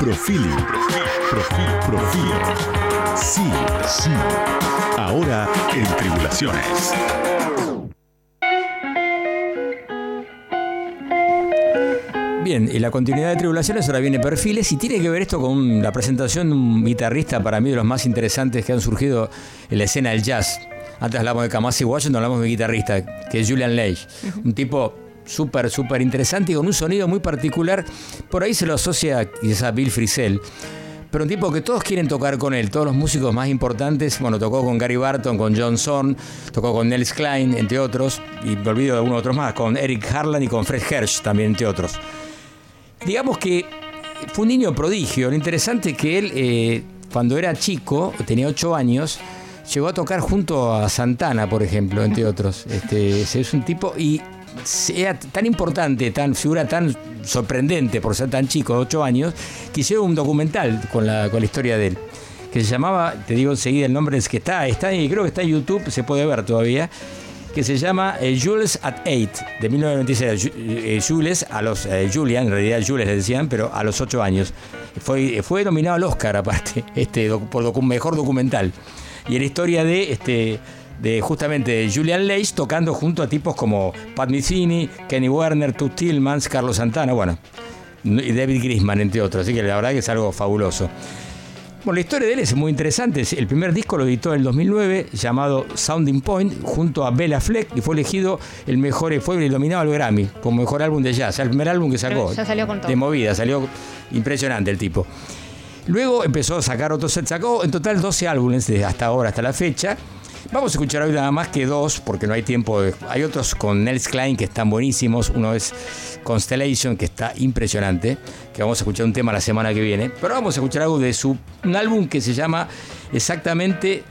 profiling, profil, profile. Sí, sí. Ahora en Tribulaciones. Bien, y la continuidad de Tribulaciones ahora viene Perfiles y tiene que ver esto con la presentación de un guitarrista para mí de los más interesantes que han surgido en la escena del jazz. Antes hablamos de Kamasi Washington, hablamos de un guitarrista que es Julian Leigh, un tipo súper, súper interesante y con un sonido muy particular. Por ahí se lo asocia quizás a Bill Frisell. Pero un tipo que todos quieren tocar con él, todos los músicos más importantes, bueno, tocó con Gary Barton, con John Zorn, tocó con Nels Klein, entre otros, y me olvido de algunos otros más, con Eric Harlan y con Fred Hersch también, entre otros. Digamos que fue un niño prodigio, lo interesante es que él, eh, cuando era chico, tenía 8 años, llegó a tocar junto a Santana, por ejemplo, entre otros. Este, es un tipo y era tan importante, tan figura tan sorprendente por ser tan chico, 8 años, que hicieron un documental con la, con la historia de él, que se llamaba, te digo enseguida el nombre es que está, está y creo que está en YouTube, se puede ver todavía, que se llama eh, Jules at 8, de 1996. Eh, Jules, a los, eh, Julian, en realidad Jules le decían, pero a los 8 años. Fue, fue nominado al Oscar, aparte, este, por mejor documental. Y la historia de este de justamente Julian Leitch tocando junto a tipos como Pat Metheny, Kenny Werner, Toots Tillmans, Carlos Santana, bueno, y David Grisman, entre otros. Así que la verdad que es algo fabuloso. Bueno, la historia de él es muy interesante. El primer disco lo editó en el 2009, llamado Sounding Point, junto a Bella Fleck, y fue elegido el mejor, fue nominado al Grammy como mejor álbum de jazz. El primer álbum que sacó. Ya salió con todo. De movida, salió impresionante el tipo. Luego empezó a sacar otros sets, sacó en total 12 álbumes desde hasta ahora, hasta la fecha. Vamos a escuchar hoy nada más que dos, porque no hay tiempo. Hay otros con Nels Klein que están buenísimos. Uno es Constellation, que está impresionante. Que vamos a escuchar un tema la semana que viene. Pero vamos a escuchar algo de su álbum que se llama exactamente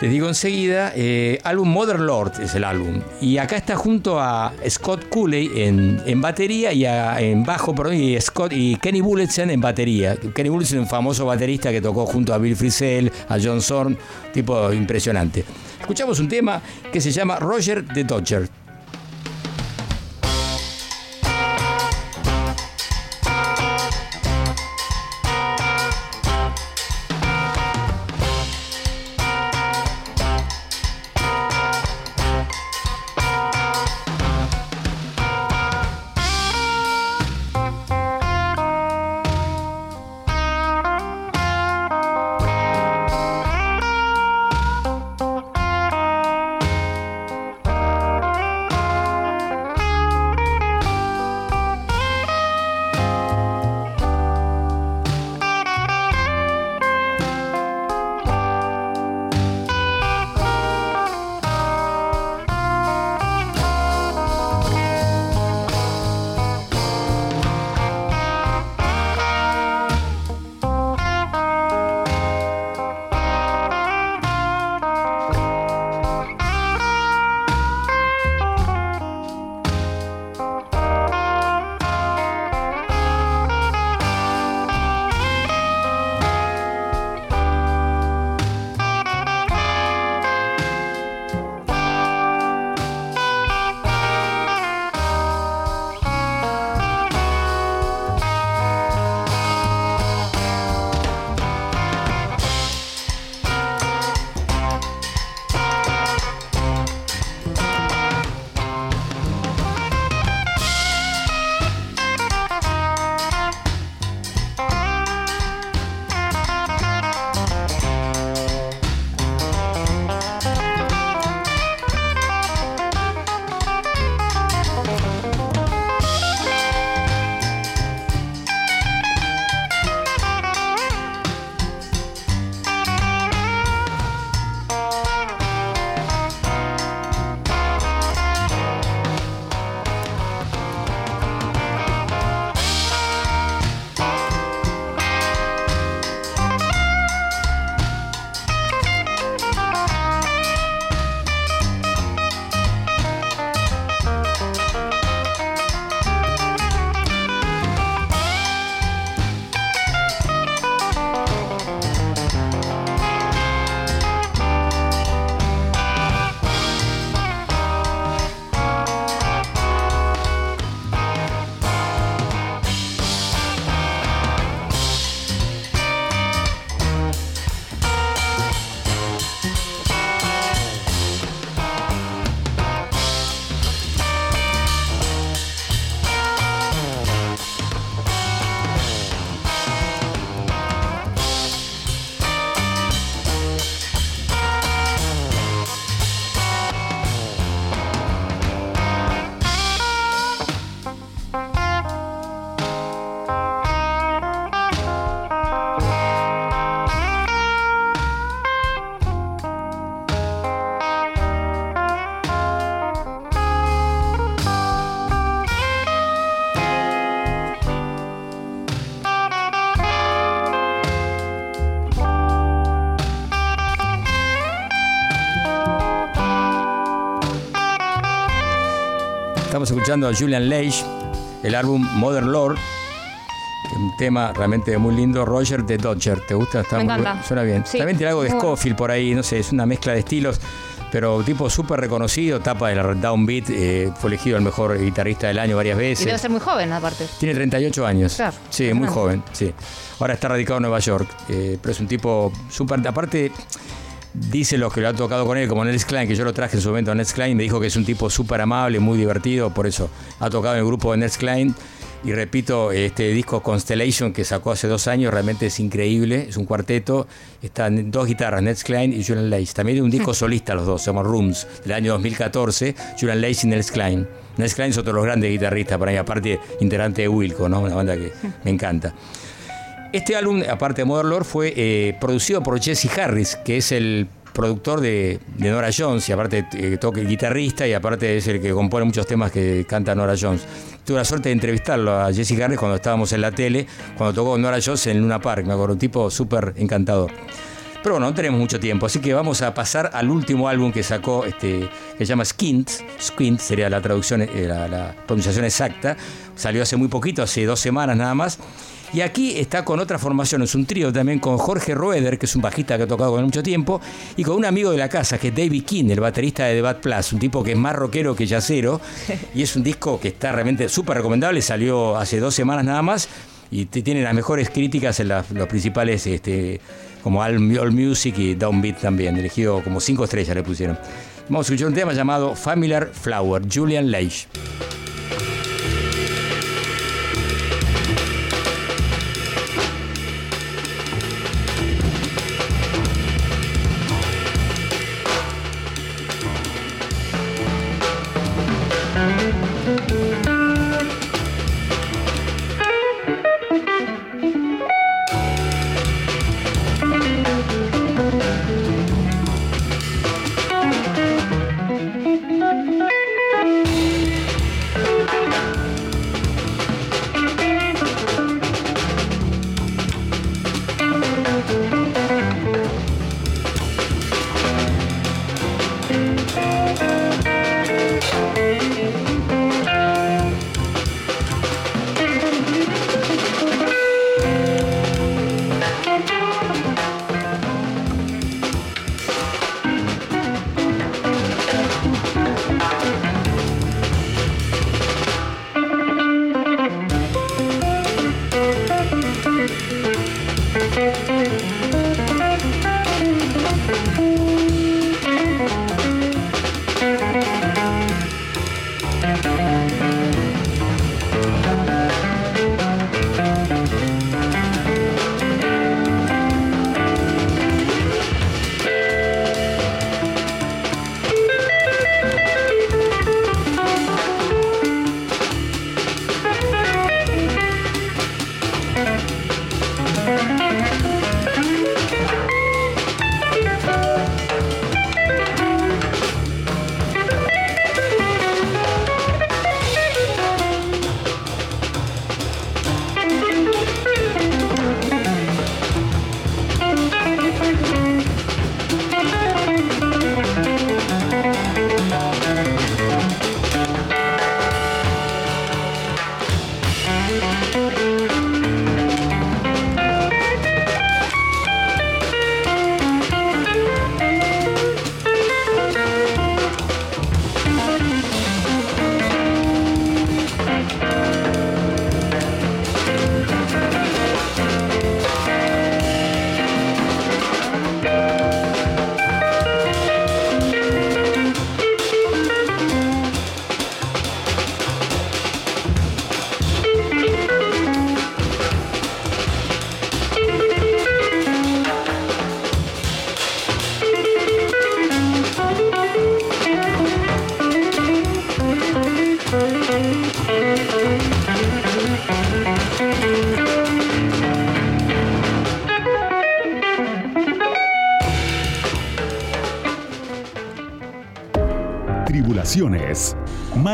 les digo enseguida, eh, álbum Mother Lord es el álbum. Y acá está junto a Scott Cooley en, batería y en bajo, perdón, y, Scott, y Kenny Bulletsen en batería. Kenny Bulletsen, un famoso baterista que tocó junto a Bill Frisell, a John Zorn, tipo impresionante. Escuchamos un tema que se llama Roger the Dodger. Estamos escuchando a Julian Leish, el álbum Modern Lord. Un tema realmente muy lindo. Roger de Dodger. ¿Te gusta? Está Me muy encanta. Suena bien. Sí, También tiene algo de. Scofield por ahí, no sé, es una mezcla de estilos. Pero tipo súper reconocido, tapa de la Downbeat, eh, fue elegido el mejor guitarrista del año varias Y veces. debe ser muy joven, aparte. Tiene 38 años. Claro. Sí, muy joven, sí. Ahora está radicado en Nueva York, eh, pero es un tipo súper... Aparte, dice los que lo han tocado con él, como Nels Klein, que yo lo traje en su momento a Nels Klein, me dijo que es un tipo súper amable, muy divertido, por eso ha tocado en el grupo de Nels Klein. Y repito, este disco Constellation que sacó hace dos años realmente es increíble, es un cuarteto, están dos guitarras, Nels Klein y Julian Leitch. También un disco solista los dos, se llama Rooms, del año 2014, Julian Leitch y Nels Klein. Nels Klein es otro de los grandes guitarristas para mí, aparte integrante de Wilco, ¿no? una banda que me encanta. Este álbum, aparte de Modern Lord, fue eh, producido por Jesse Harris, que es el productor de, de Nora Jones, y aparte eh, toca el guitarrista, y aparte es el que compone muchos temas que canta Nora Jones. Tuve la suerte de entrevistarlo a Jesse Harris cuando estábamos en la tele, cuando tocó Nora Jones en Luna Park, me acuerdo, un tipo súper encantador. Pero bueno, no tenemos mucho tiempo, así que vamos a pasar al último álbum que sacó, este, que se llama Skint. Skint sería la traducción, eh, la, la pronunciación exacta. Salió hace muy poquito, hace dos semanas nada más. Y aquí está con otra formación, es un trío también con Jorge Roeder, que es un bajista que ha tocado con mucho tiempo, y con un amigo de la casa, que es David King, el baterista de The Bad Plus, un tipo que es más rockero que yacero, y es un disco que está realmente súper recomendable, salió hace dos semanas nada más, y tiene las mejores críticas en los principales, este, como All, All Music y Downbeat también, elegido como cinco estrellas le pusieron. Vamos a escuchar un tema llamado Familiar Flower, Julian Leish.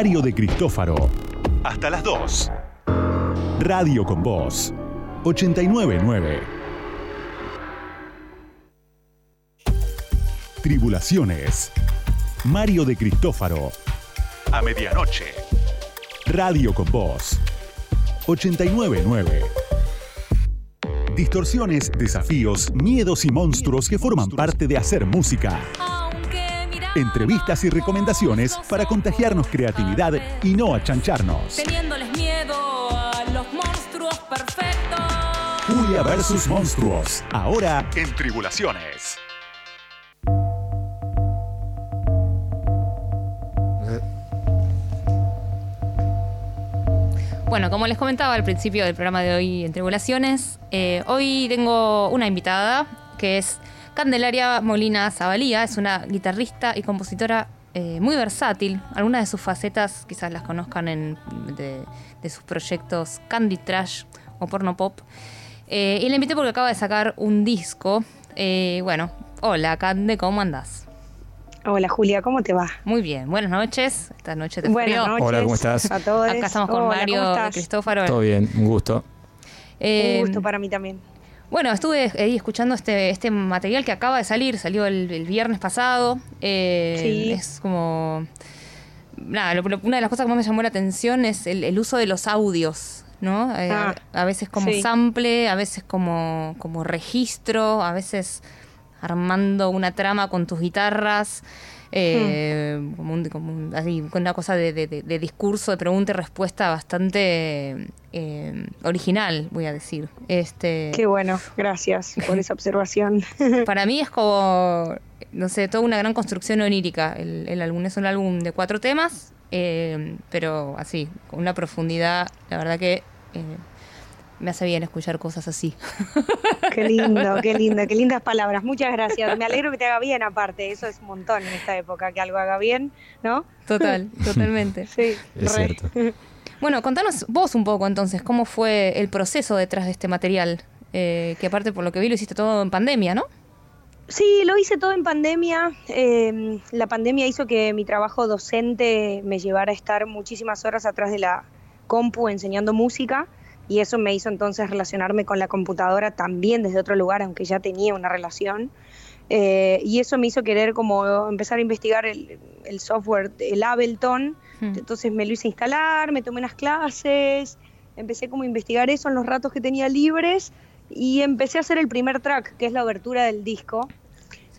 Mario de Cristófaro. Hasta las 2. Radio con Voz. 899. Tribulaciones. Mario de Cristófaro. A medianoche. Radio con Voz. 899. Distorsiones, desafíos, miedos y monstruos que forman parte de hacer música. Entrevistas y recomendaciones para contagiarnos creatividad y no achancharnos. Teniéndoles miedo a los monstruos perfectos. Julia versus Monstruos. Ahora en Tribulaciones. Bueno, como les comentaba al principio del programa de hoy en Tribulaciones, eh, hoy tengo una invitada que es Candelaria Molina Zabalía. Es una guitarrista y compositora eh, muy versátil. Algunas de sus facetas quizás las conozcan en, de, de sus proyectos Candy Trash o Porno Pop. Eh, y la invité porque acaba de sacar un disco. Eh, bueno, hola Cande, ¿cómo andás? Hola Julia, ¿cómo te va? Muy bien, buenas noches. Esta noche te Buenas noches Hola, ¿cómo estás? A todos. Acá estamos con Hola, Mario. Cristófaro. Todo bien, un gusto. Eh, Un gusto para mí también. Bueno, estuve ahí escuchando este, este material que acaba de salir, salió el, el viernes pasado. Eh, Sí. Es como. Nada, lo- lo- una de las cosas que más me llamó la atención es el, el uso de los audios, ¿no? Eh, Ah, a, veces como sí. sample, a veces como, como registro, a veces armando una trama con tus guitarras. Eh, como, un, como un- así, una cosa de, de- de- de discurso, de pregunta y respuesta bastante eh, original, voy a decir. Este, Qué bueno, gracias por esa observación. para mí es como, no sé, toda una gran construcción onírica. El, el álbum es un álbum de cuatro temas, eh, pero así, con una profundidad, la verdad que eh, me hace bien escuchar cosas así. Qué lindo, qué lindo, qué lindas palabras. Muchas gracias. Me alegro que te haga bien aparte. Eso es un montón en esta época, que algo haga bien, ¿no? Total, totalmente. Sí, Es re. cierto. Bueno, contanos vos un poco entonces, ¿cómo fue el proceso detrás de este material? Eh, que aparte, por lo que vi, lo hiciste todo en pandemia, ¿no? Sí, lo hice todo en pandemia. Eh, la pandemia hizo que mi trabajo docente me llevara a estar muchísimas horas atrás de la compu enseñando música y eso me hizo entonces relacionarme con la computadora también desde otro lugar, aunque ya tenía una relación. Eh, y eso me hizo querer como empezar a investigar el, el software, el Ableton. Hmm. Entonces me lo hice instalar, me tomé unas clases, empecé como a investigar eso en los ratos que tenía libres y empecé a hacer el primer track, que es la obertura del disco,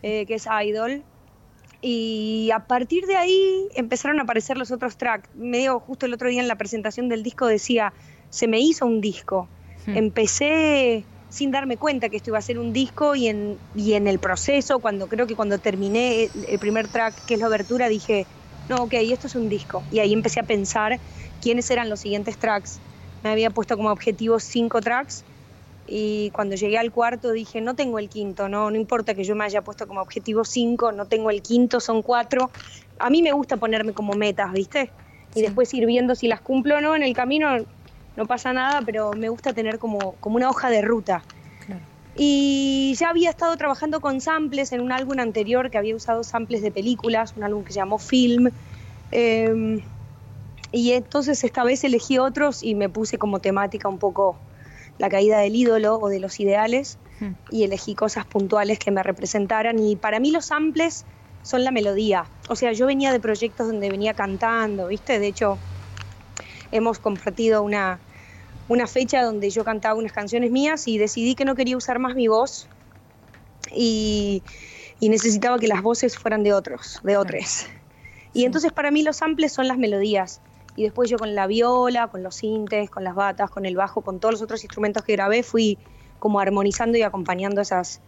eh, que es Idol. Y a partir de ahí empezaron a aparecer los otros tracks. Medio justo el otro día en la presentación del disco decía, se me hizo un disco. Hmm. Empecé sin darme cuenta que esto iba a ser un disco y en, y en el proceso, cuando creo que cuando terminé el, primer track, que es la obertura, dije, no, ok, esto es un disco. Y ahí empecé a pensar quiénes eran los siguientes tracks. Me había puesto como objetivo cinco tracks y cuando llegué al cuarto dije, no tengo el quinto, no, no importa que yo me haya puesto como objetivo cinco, no tengo el quinto, son cuatro. A mí me gusta ponerme como metas, ¿viste? Y después ir viendo si las cumplo o no en el camino, no pasa nada, pero me gusta tener como, como una hoja de ruta. Y ya había estado trabajando con samples en un álbum anterior que había usado samples de películas, un álbum que se llamó Film. Eh, y entonces esta vez elegí otros y me puse como temática un poco la caída del ídolo o de los ideales Hmm. y elegí cosas puntuales que me representaran. Y para mí los samples son la melodía. O sea, yo venía de proyectos donde venía cantando, ¿viste? De hecho, hemos compartido una, una fecha donde yo cantaba unas canciones mías y decidí que no quería usar más mi voz y, y necesitaba que las voces fueran de otros, de otros. Y entonces para mí los samples son las melodías. Y después yo con la viola, con los sintes, con las batas, con el bajo, con todos los otros instrumentos que grabé, fui como armonizando y acompañando esas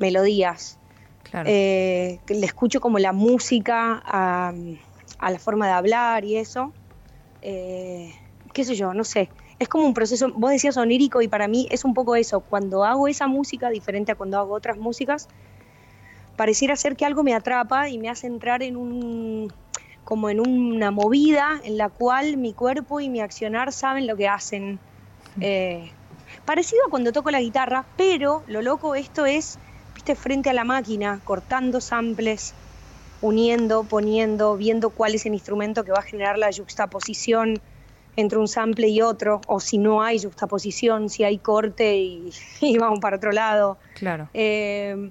melodías. Claro. Eh, le escucho como la música a, a la forma de hablar y eso. Eh, qué sé yo, no sé. Es como un proceso, vos decías onírico y para mí es un poco eso. Cuando hago esa música, diferente a cuando hago otras músicas, pareciera ser que algo me atrapa y me hace entrar en un como en una movida en la cual mi cuerpo y mi accionar saben lo que hacen. Eh, parecido a cuando toco la guitarra, pero lo loco esto es, viste, frente a la máquina, cortando samples, uniendo, poniendo, viendo cuál es el instrumento que va a generar la juxtaposición entre un sample y otro, o si no hay juxtaposición, si hay corte y, y vamos para otro lado. Claro. Eh,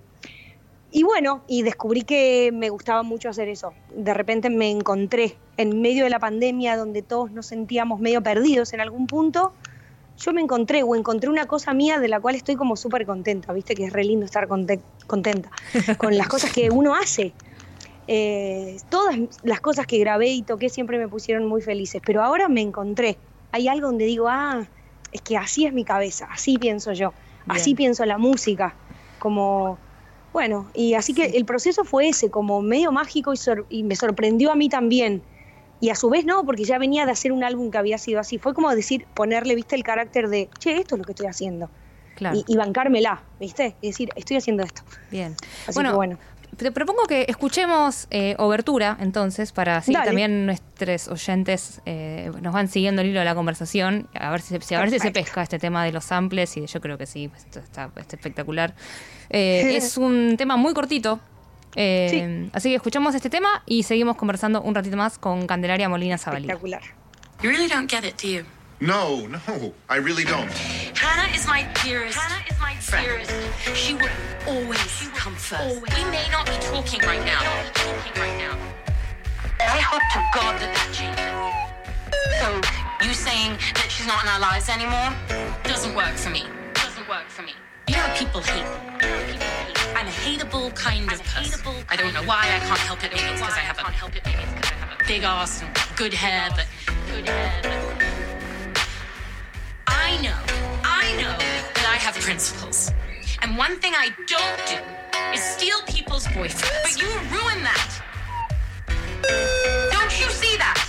y bueno, y descubrí que me gustaba mucho hacer eso. De repente me encontré en medio de la pandemia donde todos nos sentíamos medio perdidos en algún punto. Yo me encontré o encontré una cosa mía de la cual estoy como súper contenta, viste que es re lindo estar conte- contenta con las cosas que uno hace. Eh, todas las cosas que grabé y toqué siempre me pusieron muy felices, pero ahora me encontré. Hay algo donde digo, ah, es que así es mi cabeza, así pienso yo, así pienso la música, como, bueno, y así que el proceso fue ese, como medio mágico y, sor- y me sorprendió a mí también. Y a su vez no, porque ya venía de hacer un álbum que había sido así. Fue como decir, ponerle, viste, el carácter de, che, esto es lo que estoy haciendo. Claro. Y, y bancármela, viste, y decir, estoy haciendo esto. Bien. Así bueno, que bueno. Te propongo que escuchemos eh, Obertura, entonces, para así Dale. también nuestros oyentes eh, nos van siguiendo el hilo de la conversación, a ver si, se- a ver si se pesca este tema de los samples, y yo creo que sí, esto está, está espectacular. Eh, es un tema muy cortito, eh, así que escuchamos este tema y seguimos conversando un ratito más con Candelaria Molina Zabalí. Espectacular. You really don't get it, do you? No, no, I really don't. Hannah is my dearest. Hannah is my dearest. She will always come first. We may not be talking right now. Talking right now. I hope to God that that changes. So you saying that she's not in our lives anymore doesn't work for me. Doesn't work for me. You know people hate. me. You know people hate. I'm a hateable kind of person. I don't know why. I can't help it. Maybe it's because I have a big ass and good hair, but good hair. But I know, I know that I have principles. And one thing I don't do is steal people's boyfriends. But you ruin that. Don't you see that?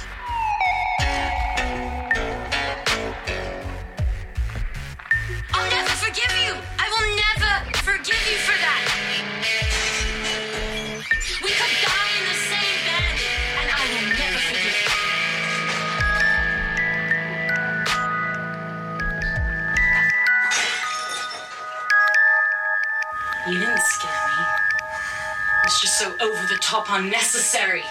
I'll never forgive you. I will never forgive you for that. So over the top unnecessary.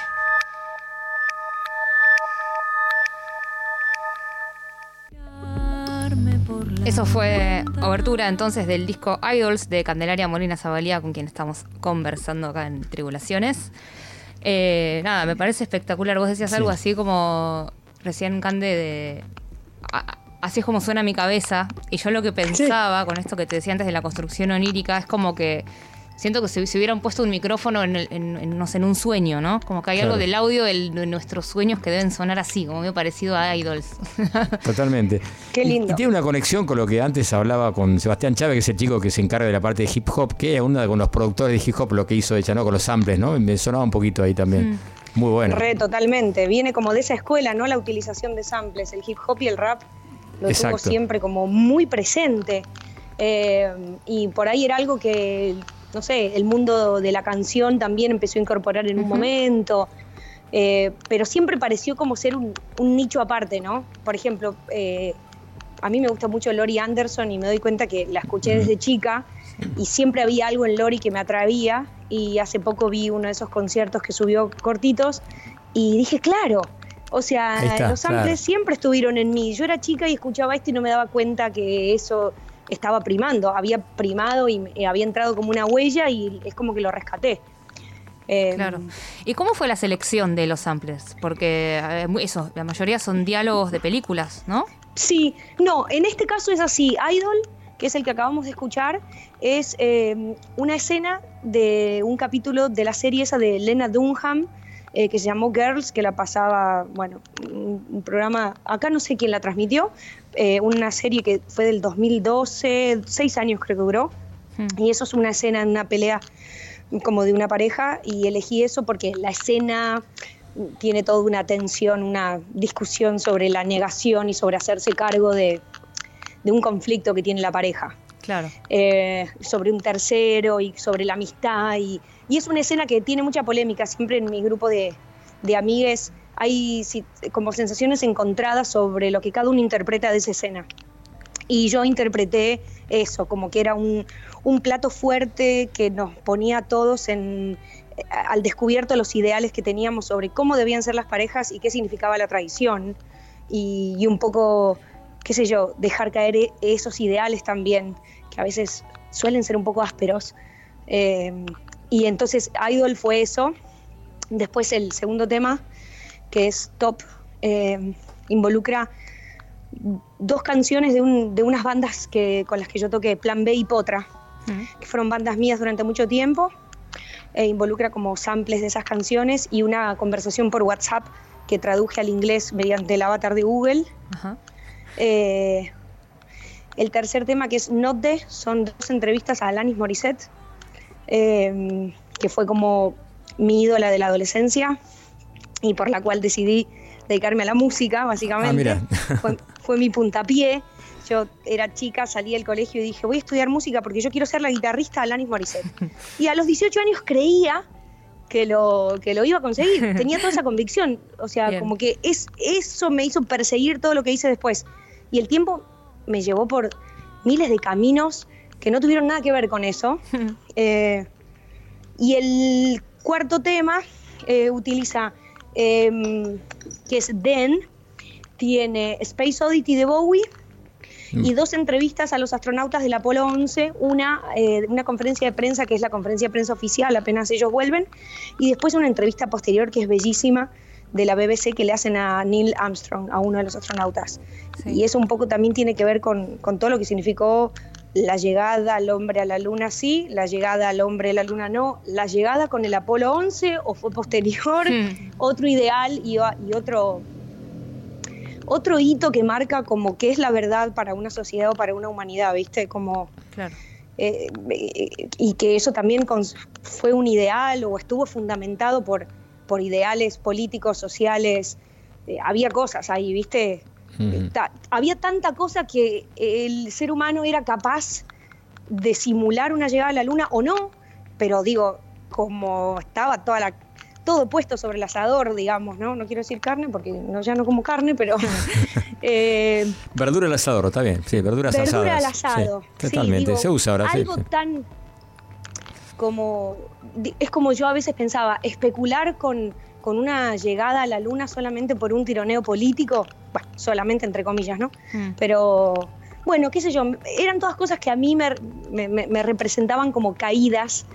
Eso fue Obertura entonces del disco Idols de Candelaria Molina Zabalía, con quien estamos conversando acá en Tribulaciones. Eh, nada, me parece espectacular. Vos decías Sí. algo así como recién Cande de. a- así es como suena mi cabeza. Y yo lo que pensaba con esto que te decía antes de la construcción onírica es como que. Siento que si, si hubieran puesto un micrófono en, el- en- en, no sé, en un sueño, ¿no? Como que hay Claro. algo del audio del- de nuestros sueños que deben sonar así, como medio parecido a Idols. Totalmente. Qué lindo. Y, tiene una conexión con lo que antes hablaba con Sebastián Chávez, que es el chico que se encarga de la parte de hip hop, que es una con los productores de hip hop lo que hizo ella, ¿no? Con los samples, ¿no? Me sonaba un poquito ahí también. Mm. Muy bueno. Re, totalmente. Viene como de esa escuela, ¿no? La utilización de samples. El hip hop y el rap lo tuvo Exacto. siempre como muy presente. Eh, y por ahí era algo que, no sé, el mundo de la canción también empezó a incorporar en un momento. Eh, pero siempre pareció como ser un, un nicho aparte, ¿no? Por ejemplo, eh, a mí me gusta mucho Lori Anderson y me doy cuenta que la escuché desde chica y siempre había algo en Lori que me atraía y hace poco vi uno de esos conciertos que subió cortitos y dije, claro, o sea, está, los claro. siempre estuvieron en mí. Yo era chica y escuchaba esto y no me daba cuenta que eso estaba primando, había primado y había entrado como una huella y es como que lo rescaté. Eh, Claro. ¿Y cómo fue la selección de los samples? Porque eh, eso, la mayoría son diálogos de películas, ¿no? Sí, no, en este caso es así. Idol, que es el que acabamos de escuchar, es eh, una escena de un capítulo de la serie esa de Lena Dunham, eh, que se llamó Girls, que la pasaba, bueno, un, un programa, acá no sé quién la transmitió, eh, una serie que fue del 2012, seis años creo que duró, y eso es una escena en una pelea como de una pareja, y elegí eso porque la escena tiene toda una tensión, una discusión sobre la negación y sobre hacerse cargo de, de un conflicto que tiene la pareja. Claro. Eh, sobre un tercero y sobre la amistad. Y, y es una escena que tiene mucha polémica. Siempre en mi grupo de, de amigues hay como sensaciones encontradas sobre lo que cada uno interpreta de esa escena. Y yo interpreté eso, como que era un, un plato fuerte que nos ponía a todos en, al descubierto los ideales que teníamos sobre cómo debían ser las parejas y qué significaba la traición. Y, y un poco, qué sé yo, dejar caer e- esos ideales también, que a veces suelen ser un poco ásperos. Eh, y entonces Idol fue eso. Después el segundo tema, que es Top, eh, involucra dos canciones de, un- de unas bandas que, con las que yo toqué, Plan B y Potra, que fueron bandas mías durante mucho tiempo. E involucra como samples de esas canciones y una conversación por WhatsApp que traduje al inglés mediante el avatar de Google. Eh, el tercer tema, que es Not The, son dos entrevistas a Alanis Morissette, eh, que fue como mi ídola de la adolescencia y por la cual decidí dedicarme a la música, básicamente. Ah, mira. fue, fue mi puntapié. Yo era chica, salí del colegio y dije, voy a estudiar música porque yo quiero ser la guitarrista de Alanis Morissette. Y a los 18 años creía que lo, que lo iba a conseguir. Tenía toda esa convicción. O sea, Bien. como que es, eso me hizo perseguir todo lo que hice después. Y el tiempo me llevó por miles de caminos que no tuvieron nada que ver con eso. Eh, y el cuarto tema eh, utiliza, em, que es Den, tiene Space Oddity de Bowie y dos entrevistas a los astronautas del Apolo 11, una, eh, una conferencia de prensa que es la conferencia de prensa oficial apenas ellos vuelven, y después una entrevista posterior que es bellísima de la BBC que le hacen a Neil Armstrong, a uno de los astronautas. Y eso un poco también tiene que ver con, con todo lo que significó la llegada al hombre a la luna sí, la llegada al hombre a la luna no, la llegada con el Apolo 11 o fue posterior, otro ideal y, y otro otro hito que marca como qué es la verdad para una sociedad o para una humanidad, ¿viste? Como Claro. eh, eh, y que eso también fue un ideal o estuvo fundamentado por, por ideales políticos, sociales. Eh, había cosas ahí, ¿viste? Ta- había tanta cosa que el ser humano era capaz de simular una llegada a la luna o no, pero digo, como estaba toda la, todo puesto sobre el asador, digamos, ¿no? No quiero decir carne porque no, ya no como carne, pero eh, Verdura al asador, está bien. Sí, verduras verdura asadas. al asado. Sí, Sí, totalmente. digo, Se usa ahora, Algo sí. tan como. Es como yo a veces pensaba, especular con, con una llegada a la luna solamente por un tironeo político, bueno, solamente entre comillas, ¿no? Pero. Bueno, qué sé yo, eran todas cosas que a mí me, me- me- me representaban como caídas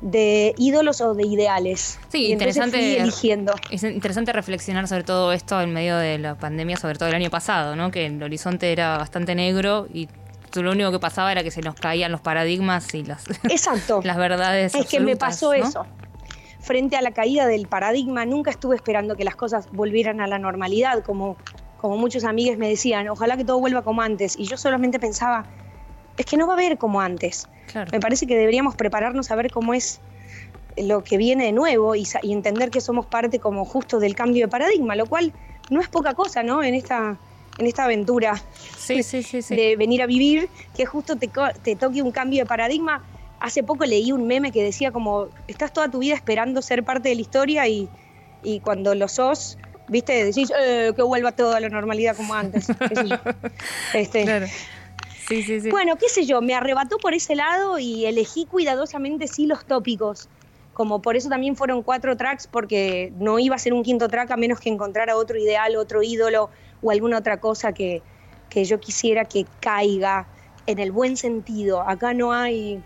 de ídolos o de ideales. Sí, Y interesante. eligiendo. Es interesante reflexionar sobre todo esto en medio de la pandemia, sobre todo el año pasado, ¿no? Que el horizonte era bastante negro y lo único que pasaba era que se nos caían los paradigmas y las, Exacto. las verdades. Es que me pasó ¿no? eso. Frente a la caída del paradigma, nunca estuve esperando que las cosas volvieran a la normalidad, como, como muchos amigos me decían, ojalá que todo vuelva como antes. Y yo solamente pensaba, es que no va a haber como antes. Claro. Me parece que deberíamos prepararnos a ver cómo es lo que viene de nuevo y, entender que somos parte como justo del cambio de paradigma, lo cual no es poca cosa, ¿no? En esta, en esta aventura de venir a vivir, que justo te, te toque un cambio de paradigma. Hace poco leí un meme que decía como, estás toda tu vida esperando ser parte de la historia y, y cuando lo sos, viste, decís, "Eh, que vuelva todo a la normalidad como antes. Este, Sí, sí, sí. Bueno, qué sé yo, me arrebató por ese lado y elegí cuidadosamente sí los tópicos. Como por eso también fueron cuatro tracks, porque no iba a ser un quinto track a menos que encontrara otro ideal, otro ídolo o alguna otra cosa que, que yo quisiera que caiga en el buen sentido. Acá no hay,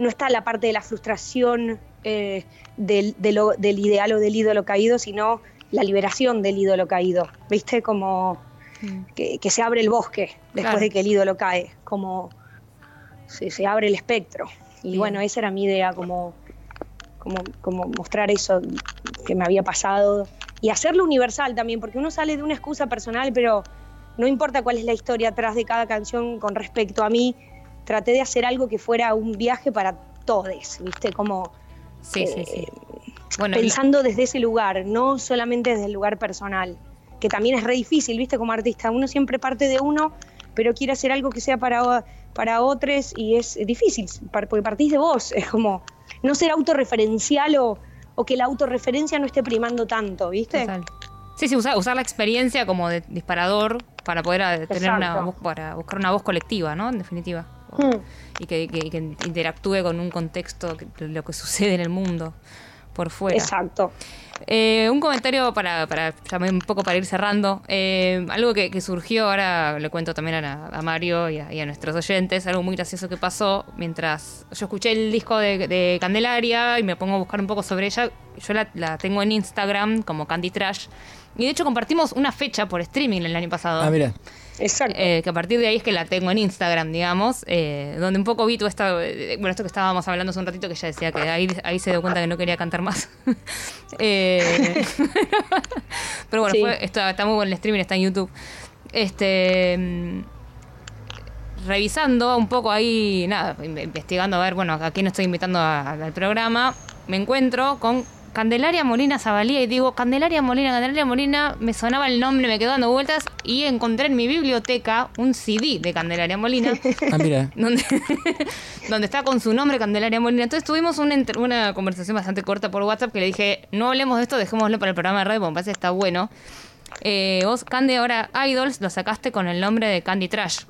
no está la parte de la frustración eh, del, de lo- del ideal o del ídolo caído, sino la liberación del ídolo caído. ¿Viste? Como que, que se abre el bosque después Claro. de que el ídolo cae, como se, se abre el espectro. Y Bien. bueno, esa era mi idea, como, como, como mostrar eso que me había pasado y hacerlo universal también, porque uno sale de una excusa personal, pero no importa cuál es la historia atrás de cada canción con respecto a mí, traté de hacer algo que fuera un viaje para todos, ¿viste? Como Sí, sí, sí. eh, Bueno, y- pensando desde ese lugar, no solamente desde el lugar personal, que también es re difícil, ¿viste? Como artista, uno siempre parte de uno, pero quiere hacer algo que sea para, para otros y es difícil, porque partís de vos, es como no ser autorreferencial o, o que la autorreferencia no esté primando tanto, ¿viste? Total. Sí, sí, usar, usar la experiencia como de disparador para poder eh, tener una Exacto. para buscar una voz colectiva, ¿no? En definitiva. Hmm. Y que, que- que interactúe con un contexto, lo que sucede en el mundo por fuera. Exacto. Eh, un comentario para, para un poco para ir cerrando. Eh, algo que, que surgió, ahora le cuento también a, a Mario y a, y a nuestros oyentes, algo muy gracioso que pasó mientras yo escuché el disco de, de Candelaria y me pongo a buscar un poco sobre ella. Yo la, la tengo en Instagram como Candy Trash. Y de hecho compartimos una fecha por streaming el año pasado. Ah, mira. Exacto. Eh, que a partir de ahí es que la tengo en Instagram, digamos, eh, donde un poco vi todo esto, eh, bueno, esto que estábamos hablando hace un ratito, que ella decía que ahí, ahí se dio cuenta que no quería cantar más. Eh, pero bueno, Sí. fue- está, está muy bueno el streaming, está en YouTube. Este. mm, Revisando un poco ahí, nada, in- investigando a ver, bueno, a quién estoy invitando a- al programa, me encuentro con Candelaria Molina Zabalía y digo, Candelaria Molina, Candelaria Molina, me sonaba el nombre, me quedó dando vueltas y encontré en mi biblioteca un CD de Candelaria Molina Ah, mira. donde, donde está con su nombre Candelaria Molina. Entonces tuvimos una, una conversación bastante corta por WhatsApp que le dije, no hablemos de esto, dejémoslo para el programa de radio, porque me parece que está bueno. Eh, vos, Candy, ahora Idols lo sacaste con el nombre de Candy Trash.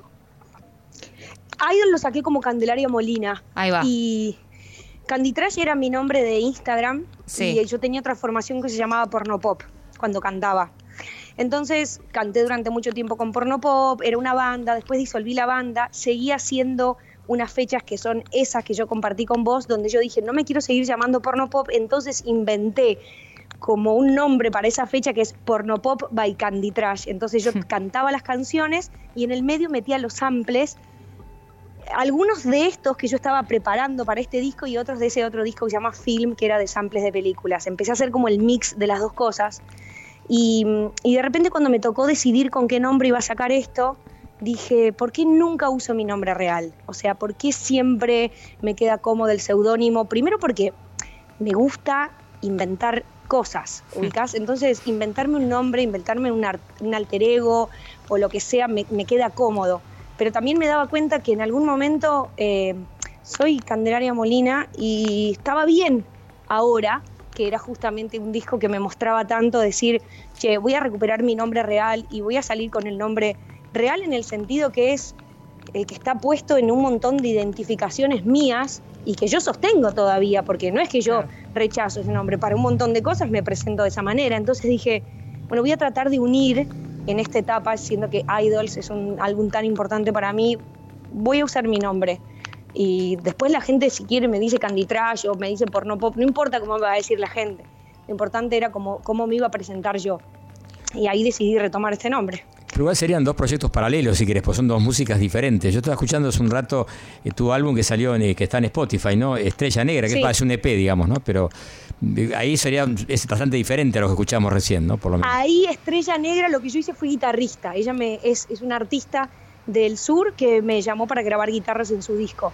Idol lo saqué como Candelaria Molina. Ahí va. Y Candy Trash era mi nombre de Instagram. Sí. Y yo tenía otra formación que se llamaba Porno Pop cuando cantaba. Entonces canté durante mucho tiempo con Porno Pop, era una banda, después disolví la banda, seguía haciendo unas fechas que son esas que yo compartí con vos, donde yo dije, no me quiero seguir llamando Porno Pop, entonces inventé como un nombre para esa fecha que es Porno Pop by Candy Trash. Entonces yo cantaba las canciones y en el medio metía los samples algunos de estos que yo estaba preparando para este disco y otros de ese otro disco que se llama Film, que era de samples de películas. Empecé a hacer como el mix de las dos cosas. Y, y de repente cuando me tocó decidir con qué nombre iba a sacar esto, dije, ¿por qué nunca uso mi nombre real? O sea, ¿por qué siempre me queda cómodo el seudónimo? Primero porque me gusta inventar cosas, ubicás. Entonces, inventarme un nombre, inventarme un, alter ego o lo que sea, me, me queda cómodo. Pero también me daba cuenta que en algún momento eh, soy Candelaria Molina y estaba bien ahora, que era justamente un disco que me mostraba tanto decir, che, voy a recuperar mi nombre real y voy a salir con el nombre real en el sentido que es el que está puesto en un montón de identificaciones mías y que yo sostengo todavía, porque no es que yo rechazo ese nombre, para un montón de cosas me presento de esa manera. Entonces dije, bueno, voy a tratar de unir en esta etapa, siendo que Idols es un álbum tan importante para mí, voy a usar mi nombre. Y después la gente, si quiere, me dice Candy Trash o me dice porno pop, no importa cómo me va a decir la gente. Lo importante era cómo, cómo me iba a presentar yo. Y ahí decidí retomar este nombre. Pero igual serían dos proyectos paralelos, si querés, pues son dos músicas diferentes. Yo estaba escuchando hace un rato eh, tu álbum que salió, en, eh, que está en Spotify, ¿no? Estrella Negra, que Sí. parece un EP, digamos, ¿no? Pero ahí sería es bastante diferente a lo que escuchamos recién, ¿no? Por lo menos. Ahí Estrella Negra lo que yo hice fue guitarrista. Ella me, es, es una artista del sur que me llamó para grabar guitarras en su disco.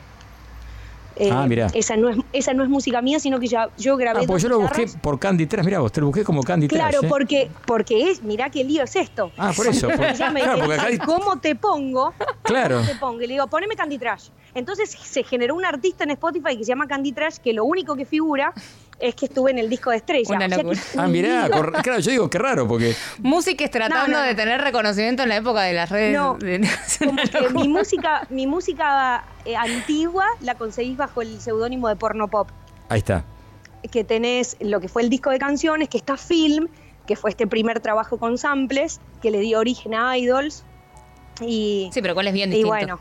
Eh, Ah, mirá. Esa no, es, esa no es música mía, sino que ya, yo grabé Ah, dos yo lo guitarras. busqué por Candy Trash, mirá vos, te lo busqué como Candy Trash. Claro, ¿eh? porque, porque es, mirá qué lío es esto. Ah, por eso, por- claro, dice, porque acá- ¿cómo te pongo? Claro. ¿Cómo te pongo? Y le digo, poneme Candy Trash. Entonces se generó un artista en Spotify que se llama Candy Trash, que lo único que figura es que estuve en el disco de Estrella. Una O sea que locura. es un Ah, mirá, claro, yo digo qué raro, porque Músicas tratando No, no, de no. tener reconocimiento en la época de las redes. No, de- Como que mi música, mi música eh, antigua la conseguís bajo el seudónimo de Porno Pop. ahí está. que tenés lo que fue el disco de canciones, que está Film, que fue este primer trabajo con samples, que le dio origen a Idols. Y, Sí, pero cuál es bien y distinto. bueno,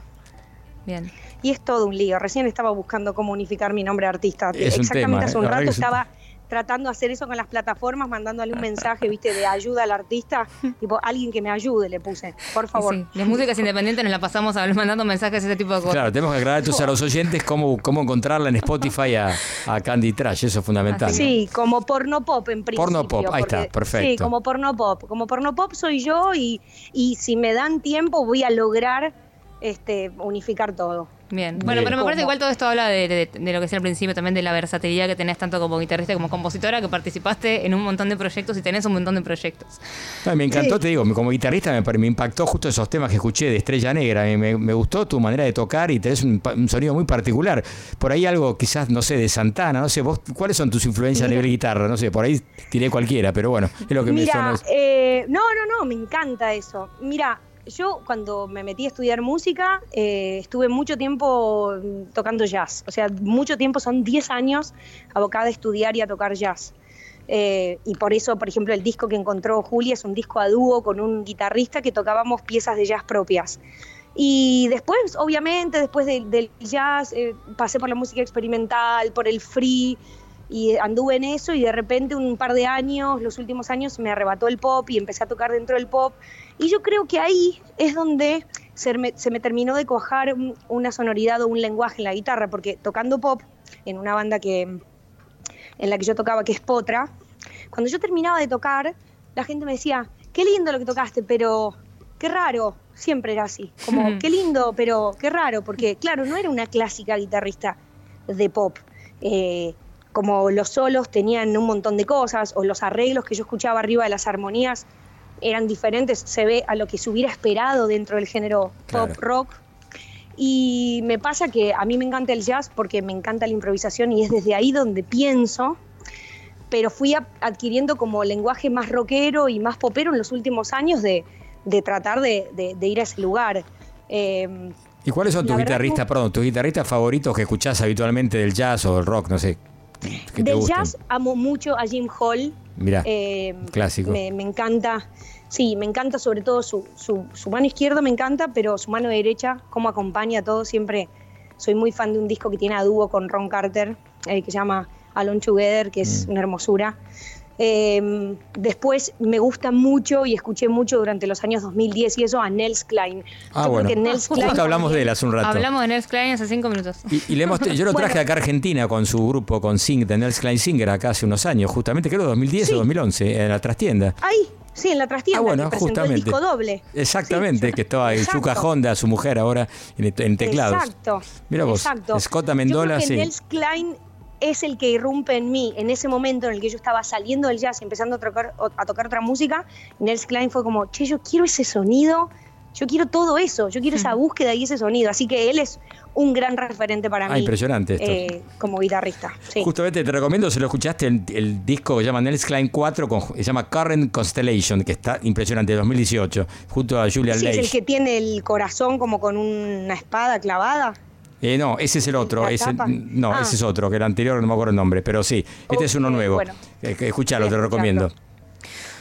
Bien. Y es todo un lío. Recién estaba buscando cómo unificar mi nombre de artista. Es un Exactamente tema, hace un rato es estaba tratando de hacer eso con las plataformas, mandándole un mensaje, viste, de ayuda al artista. tipo, alguien que me ayude, le puse. Por favor. Sí, Las músicas independientes nos las pasamos a- mandando mensajes, ese tipo de cosas. Claro, tenemos que aclarar entonces a los oyentes cómo, cómo encontrarla en Spotify a, a Candy Trash, eso es fundamental. ¿no? Sí, como porno pop en principio. Porno pop, ahí está, perfecto. Sí, como porno pop. Como porno pop soy yo y, y si me dan tiempo voy a lograr este, unificar todo. Bien. Bueno, pero me parece igual todo esto habla de, de- de lo que decía al principio también de la versatilidad que tenés tanto como guitarrista como compositora, que participaste en un montón de proyectos y tenés un montón de proyectos. No, me encantó, Sí. te digo, como guitarrista me, me impactó justo esos temas que escuché de Estrella Negra. Me, me- me gustó tu manera de tocar y tenés un, pa- un sonido muy particular. Por ahí algo quizás, no sé, de Santana, no sé, vos, ¿cuáles son tus influencias a nivel guitarra? No sé, por ahí tiré cualquiera, pero bueno, es lo que me Mira, sonó. eh, no, no, no, me encanta eso. Mira, yo cuando me metí a estudiar música eh, estuve mucho tiempo mm, tocando jazz. O sea, mucho tiempo, son 10 años abocada a estudiar y a tocar jazz. Eh, y por eso, por ejemplo, el disco que encontró Julia es un disco a dúo con un guitarrista que tocábamos piezas de jazz propias. Y después, obviamente, después del, del jazz, eh, pasé por la música experimental, por el free, y anduve en eso y de repente un par de años, los últimos años, me arrebató el pop y empecé a tocar dentro del pop. Y yo creo que ahí es donde se me, se me terminó de un- una sonoridad o un lenguaje en la guitarra, porque tocando pop en una banda que, en la que yo tocaba, que es Potra, cuando yo terminaba de tocar, la gente me decía, qué lindo lo que tocaste, pero qué raro, siempre era así, como qué lindo, pero qué raro, porque claro, no era una clásica guitarrista de pop. Eh, como los solos tenían un montón de cosas, o los arreglos que yo escuchaba arriba de las armonías eran diferentes, se ve a lo que se hubiera esperado dentro del género Claro. pop rock. Y me pasa que a mí me encanta el jazz porque me encanta la improvisación y es desde ahí donde pienso, pero fui adquiriendo como lenguaje más rockero y más popero en los últimos años de, de tratar de, de- de ir a ese lugar. Eh, ¿Y cuáles son tus guitarristas, perdón, tus guitarristas favoritos que escuchás habitualmente del jazz o del rock? No sé. Que del jazz amo mucho a Jim Hall. Mirá, Eh, clásico. Me, me encanta, sí, me encanta sobre todo su, su, su mano izquierda, me encanta, pero su mano derecha, cómo acompaña todo. Siempre soy muy fan de un disco que tiene a dúo con Ron Carter, eh, que se llama Alone Together, que Mm. es una hermosura. Eh, después me gusta mucho y escuché mucho durante los años 2010 y eso a Nels Klein. Ah, Yo creo bueno. que Nels Justo Klein hablamos de él hace un rato. Hablamos de Nels Klein hace cinco minutos. Y, y le hemos- yo lo traje Bueno. acá a Argentina con su grupo, con Sing, de Nels Klein Singer, acá hace unos años, justamente creo 2010 o 2011, en la trastienda. Ahí, sí, en la trastienda, Ah, bueno, que justamente. el disco doble. Exactamente, que estaba ahí Exacto. Yuka Honda, su mujer ahora, en, en teclados. Exacto. Mira vos, Exacto. Scott Amendola, yo creo que sí. Nels Klein es el que irrumpe en mí en ese momento en el que yo estaba saliendo del jazz y empezando a tocar, a tocar otra música. Nels Klein fue como, che, yo quiero ese sonido, yo quiero todo eso, yo quiero esa búsqueda y ese sonido. Así que él es un gran referente para Ah, mí. impresionante esto. eh, como guitarrista. Sí. Justamente te recomiendo, si lo escuchaste, el, el disco que se llama Nels Klein 4, con, se llama Current Constellation, que está impresionante, de 2018, junto a Julian Sí, es el que tiene el corazón como con una espada clavada. Eh, no, ese es el otro. ¿La ese- tapa? no, Ah. ese es otro, que el anterior no me acuerdo el nombre, pero sí, este es uno nuevo. bueno. Eh, escuchalo, te lo recomiendo.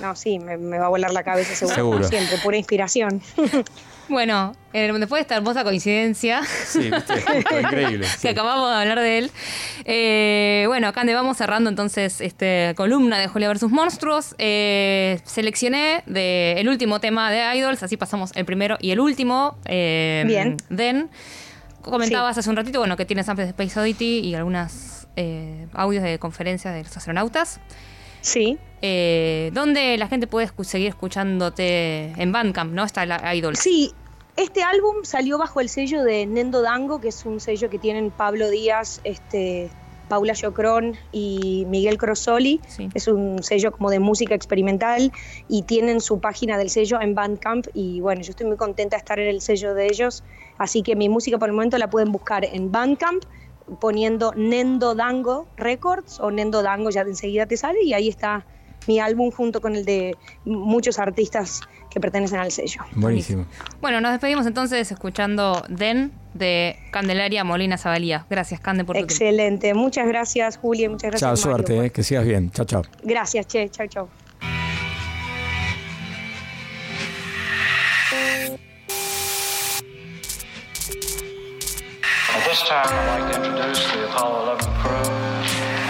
No, sí, me, me va a volar la cabeza seguro. Seguro. Siempre, pura inspiración. Bueno, eh, después de esta hermosa coincidencia Sí, viste, increíble. que acabamos de hablar de él, eh, bueno, acá donde vamos cerrando entonces esta columna de Julia versus Monstruos. Eh, seleccioné de el último tema de Idols, así pasamos el primero y el último. eh, Bien. Den. Comentabas hace un ratito, bueno, que tienes samples de Space Oddity y algunas eh, audios de conferencias de los astronautas. Sí. Eh, ¿Dónde la gente puede escu- seguir escuchándote en Bandcamp, no? Está la Idols. Sí, este álbum salió bajo el sello de Nendo Dango, que es un sello que tienen Pablo Díaz, este, Paula Yocrón y Miguel Crosoli. Es un sello como de música experimental y tienen su página del sello en Bandcamp y bueno, yo estoy muy contenta de estar en el sello de ellos, así que mi música por el momento la pueden buscar en Bandcamp poniendo Nendo Dango Records o Nendo Dango ya de enseguida te sale y ahí está mi álbum junto con el de muchos artistas que pertenecen al sello. Buenísimo. Bueno, nos despedimos entonces escuchando Den de Candelaria Molina Zabalía. Gracias, Cande, por tu tiempo. Excelente. Muchas gracias, Julia. Muchas gracias. Chao, suerte, eh, que sigas bien. Chao, chao. Gracias, Che. Chao, chao. This time, I'd like to introduce the Apollo 11 crew,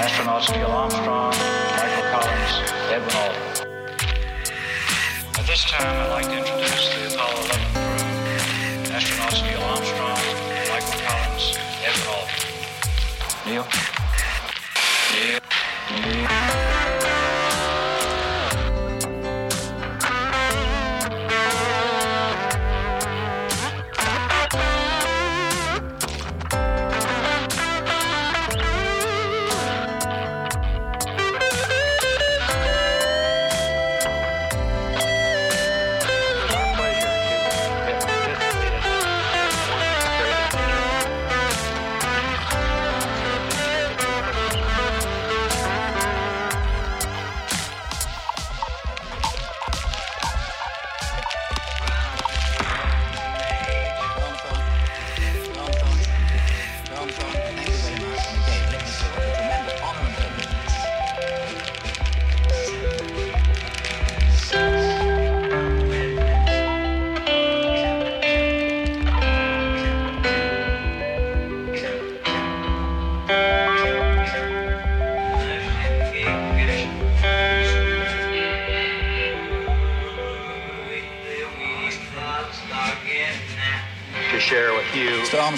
astronauts Neil Armstrong, Michael Collins, Edwin Aldrin. At this time, I'd like to introduce the Apollo 11 crew, astronauts Neil Armstrong, Michael Collins, Edwin Aldrin. Neil? Neil? Neil?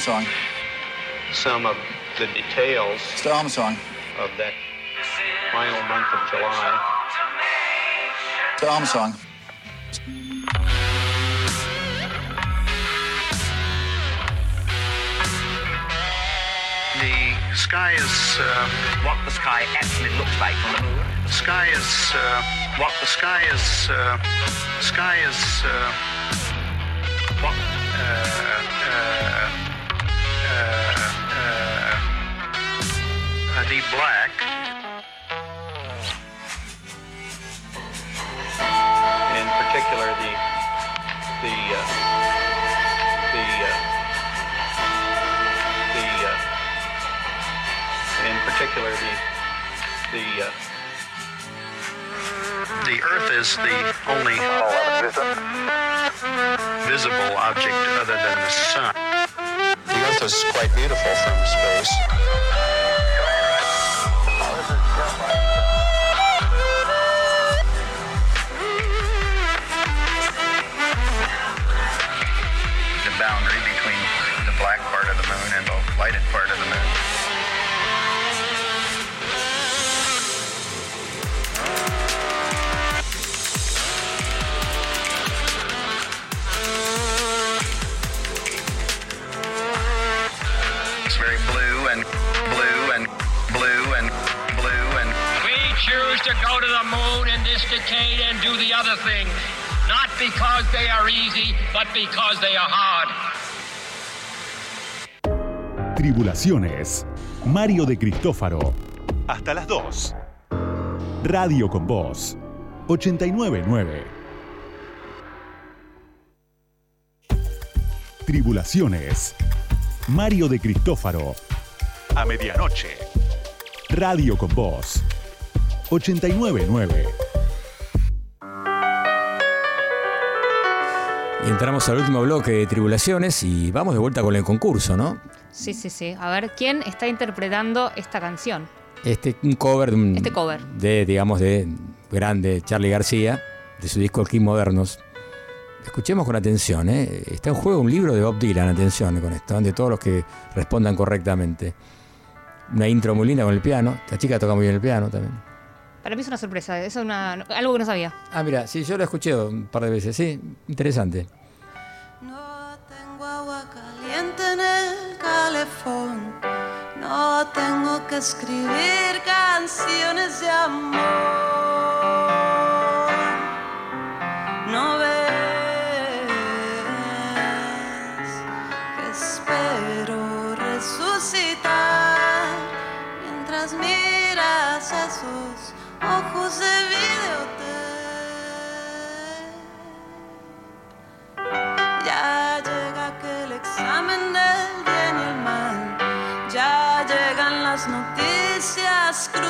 Armstrong. some of the details the Mr. song. of that final month of July. Mr. song. The sky is uh, what the sky actually looks like on the moon. The sky is uh, what the sky is. Uh, sky is uh, what. The black. In particular, the the uh, the uh, the uh, in particular the the uh, the Earth is the only visible object other than the sun. The Earth is quite beautiful from space. Lighted part of the moon. It's very blue and blue and blue and blue and We choose to go to the moon in this decade and do the other things, not because they are easy, but because they are hard. Tribulaciones. Mario de Cristófaro. Hasta las 2. Radio con Voz. 899. Tribulaciones. Mario de Cristófaro. A medianoche. Radio con Voz. 899. Y entramos al último bloque de Tribulaciones y vamos de vuelta con el concurso, ¿no? Sí, sí, sí. A ver, ¿quién está interpretando esta canción? Este un cover de un- Este cover. de, digamos, de grande Charlie García, de su disco King Modernos. Escuchemos con atención, ¿eh? Está en juego un libro de Bob Dylan, atención con esto, de todos los que respondan correctamente. Una intro muy linda con el piano. La chica toca muy bien el piano también. Para mí es una sorpresa, es una, algo que no sabía. Ah, mira, sí, yo lo escuché un par de veces, sí, interesante. Tengo agua caliente No tengo que escribir canciones de amor. No ves que espero resucitar mientras miras esos ojos de videotape. Ya llega aquel examen del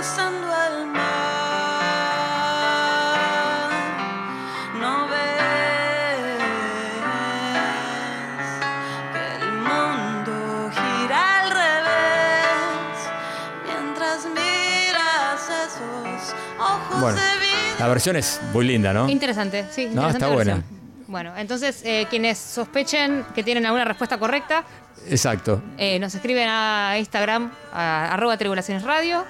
cruzando el mar. No ves que el mundo gira al revés mientras miras esos ojos Bueno, de vida. la versión es muy linda, ¿no? Interesante, sí. No, está buena. Bueno, entonces eh, quienes sospechen que tienen alguna respuesta correcta, Exacto. eh, nos escriben a Instagram, a arroba tribulaciones radio,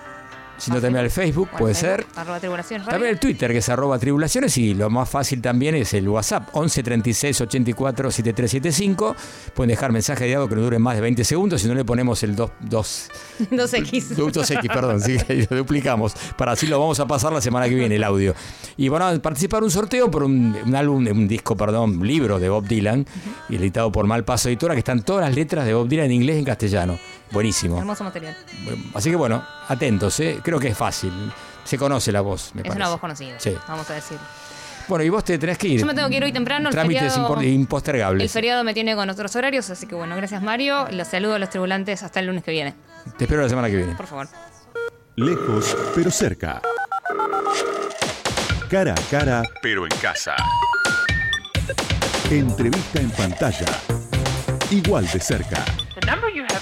Si no también al Facebook, puede ser. arroba tribulaciones radio. También el Twitter, que es arroba tribulaciones, y lo más fácil también es el WhatsApp, 11 36 84 7375. Pueden dejar mensaje de audio que no dure más de 20 segundos, si no le ponemos el 2, 2, 2X. 2X, perdón, sí, lo duplicamos. Para así lo vamos a pasar la semana que viene, el audio. Y van a participar un sorteo por un, un álbum, un disco, perdón, un libro de Bob Dylan, editado por Malpaso Editora, que están todas las letras de Bob Dylan en inglés y en castellano. Buenísimo. Hermoso material. Así que bueno, atentos, ¿eh? creo que es fácil. Se conoce la voz, me Es parece. una voz conocida, Sí. vamos a decir. Bueno, y vos te tenés que ir. Yo me tengo que ir hoy temprano. El Trámites feriado, impostergables. el feriado me tiene con otros horarios, así que bueno, gracias Mario. Los saludo a los tribulantes hasta el lunes que viene. Te espero la semana que viene. Por favor. Lejos, pero cerca. Cara a cara, pero en casa. Entrevista en pantalla. Igual de cerca. The number you have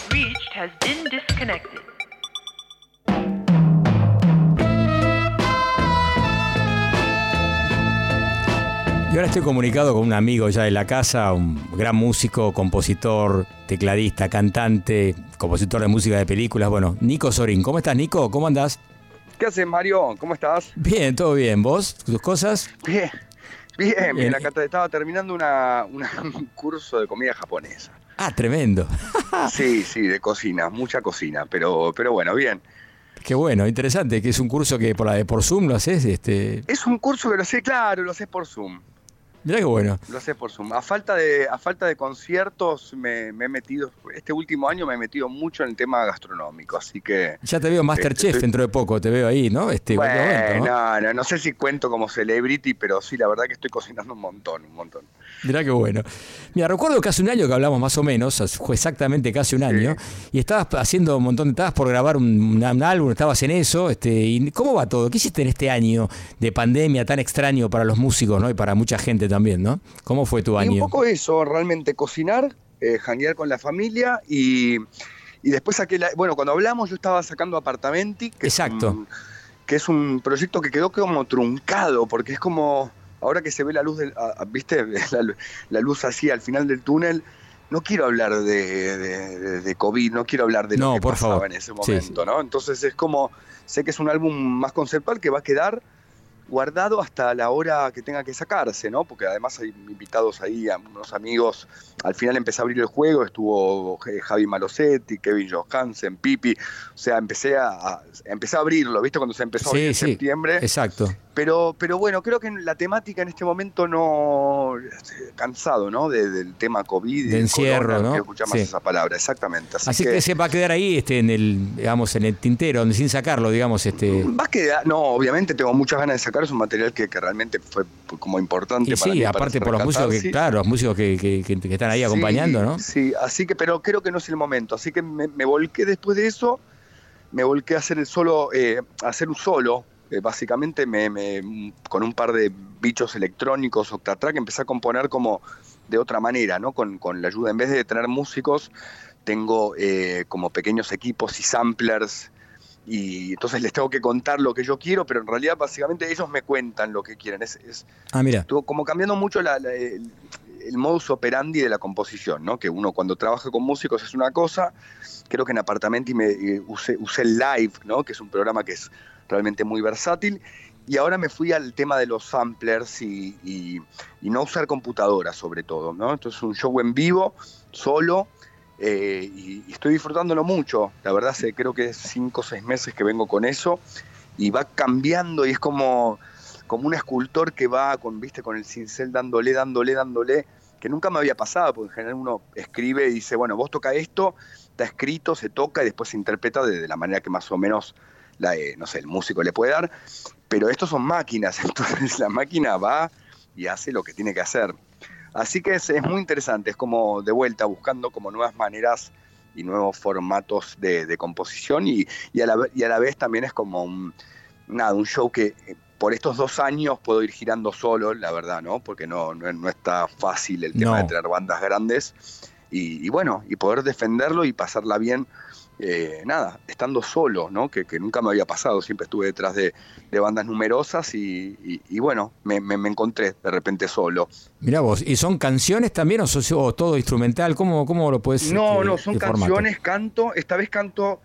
has been disconnected. Y ahora estoy comunicado con un amigo ya de la casa, un gran músico, compositor, tecladista, cantante, compositor de música de películas. Bueno, Nico Sorín. ¿Cómo estás, Nico? ¿Cómo andás? ¿Qué haces, Mario? ¿Cómo estás? Bien, todo bien. ¿Vos? ¿Tus cosas? Bien. Bien, Bien. bien. Acá te- estaba terminando una, una- un curso de comida japonesa. Ah, tremendo. Sí, sí, de cocina, mucha cocina, pero, pero bueno, bien. Qué bueno, interesante, que es un curso que por la de por Zoom lo haces, este. Es un curso que lo sé, claro, lo haces por Zoom. Mirá qué bueno. Lo haces por Zoom. A falta de, a falta de conciertos me, me he metido, este último año me he metido mucho en el tema gastronómico, así que... Ya te veo Masterchef Estoy- dentro de poco, te veo ahí, ¿no? Este, momento, Bueno, ¿no? no, no, sé si cuento como celebrity, pero sí, la verdad que estoy cocinando un montón, un montón. Mirá qué bueno. Mira, recuerdo que hace un año que hablamos más o menos, fue exactamente casi un año, y estabas haciendo un montón de, estabas por grabar un álbum, estabas en eso, este, y ¿cómo va todo? ¿Qué hiciste en este año de pandemia tan extraño para los músicos, ¿no? Y para mucha gente también, ¿no? ¿Cómo fue tu Y un año? poco eso, realmente cocinar, eh, janguear con la familia y, y después saqué la, bueno, cuando hablamos yo estaba sacando Apartamenti, que Exacto. Es un, que es un proyecto que quedó como truncado, porque es como, ahora que se ve la luz, del, viste, la, lu- la luz así al final del túnel, no quiero hablar de, de- COVID, no quiero hablar de lo No, que por pasaba favor. en ese Sí, momento, ¿no? Entonces es como, sé que es un álbum más conceptual que va a quedar guardado hasta la hora que tenga que sacarse, ¿no? Porque además hay invitados ahí, a unos amigos. Al final empecé a abrir el juego, estuvo eh, Javi Malosetti, Kevin Johansen, Pipi. O sea, empecé a, a- empecé a abrirlo, ¿viste? Cuando se empezó a abrir Sí, en sí. septiembre. Exacto. Pero, pero bueno, creo que la temática en este momento no. eh, cansado, ¿no? De- del tema COVID. De encierro, corona, ¿no? quiero escuchar más Sí. esa palabra, exactamente. Así, Así que, se va a quedar ahí, este, en el, digamos, en el tintero, sin sacarlo, digamos, este. Va a quedar, no, obviamente tengo muchas ganas de sacar, es un material que, que realmente fue como importante Y para sí, mí, aparte por los músicos que, claro, los músicos que, que- que- que están ahí Sí, acompañando, ¿no? Sí, así que, pero creo que no es el momento. Así que me, me volqué después de eso, me volqué a hacer el solo, eh, a hacer un solo. Eh, básicamente me, me- con un par de bichos electrónicos, Octatrack, empecé a componer como de otra manera, ¿no? Con, con la ayuda, en vez de tener músicos, tengo eh, como pequeños equipos y samplers. Y entonces les tengo que contar lo que yo quiero, pero en realidad básicamente ellos me cuentan lo que quieren. Es, es, Ah, mira. Estuvo como cambiando mucho la- la- el, el modus operandi de la composición, ¿no? Que uno cuando trabaja con músicos es una cosa, creo que en Apartamenti me eh, usé, usé el live, ¿no? Que es un programa que es realmente muy versátil. Y ahora me fui al tema de los samplers y, y- y no usar computadora sobre todo, ¿no? Entonces un show en vivo, solo, eh, y, estoy disfrutándolo mucho. La verdad, hace creo que cinco o seis meses que vengo con eso y va cambiando y es como, como un escultor que va con, viste, con el cincel dándole, dándole, dándole, que nunca me había pasado, porque en general uno escribe y dice, bueno, vos toca esto, está escrito, se toca y después se interpreta de la manera que más o menos, la, eh, no sé, el músico le puede dar, pero estos son máquinas, entonces la máquina va y hace lo que tiene que hacer. Así que es, es muy interesante, es como de vuelta buscando como nuevas maneras y nuevos formatos de, de composición y, y, a la, y a la vez también es como un, nada, un show que eh, por estos dos años puedo ir girando solo, la verdad, ¿no? Porque no, no, no está fácil el tema No. de tener bandas grandes y, y bueno, y poder defenderlo y pasarla bien, eh, nada, estando solo, ¿no? Que, que nunca me había pasado, siempre estuve detrás de, de bandas numerosas y, y- y bueno, me, me- me encontré de repente solo. Mirá vos, ¿y son canciones también o, sos- o todo instrumental? ¿Cómo, cómo lo puedes No, este, no, son formato? canciones, canto, esta vez canto,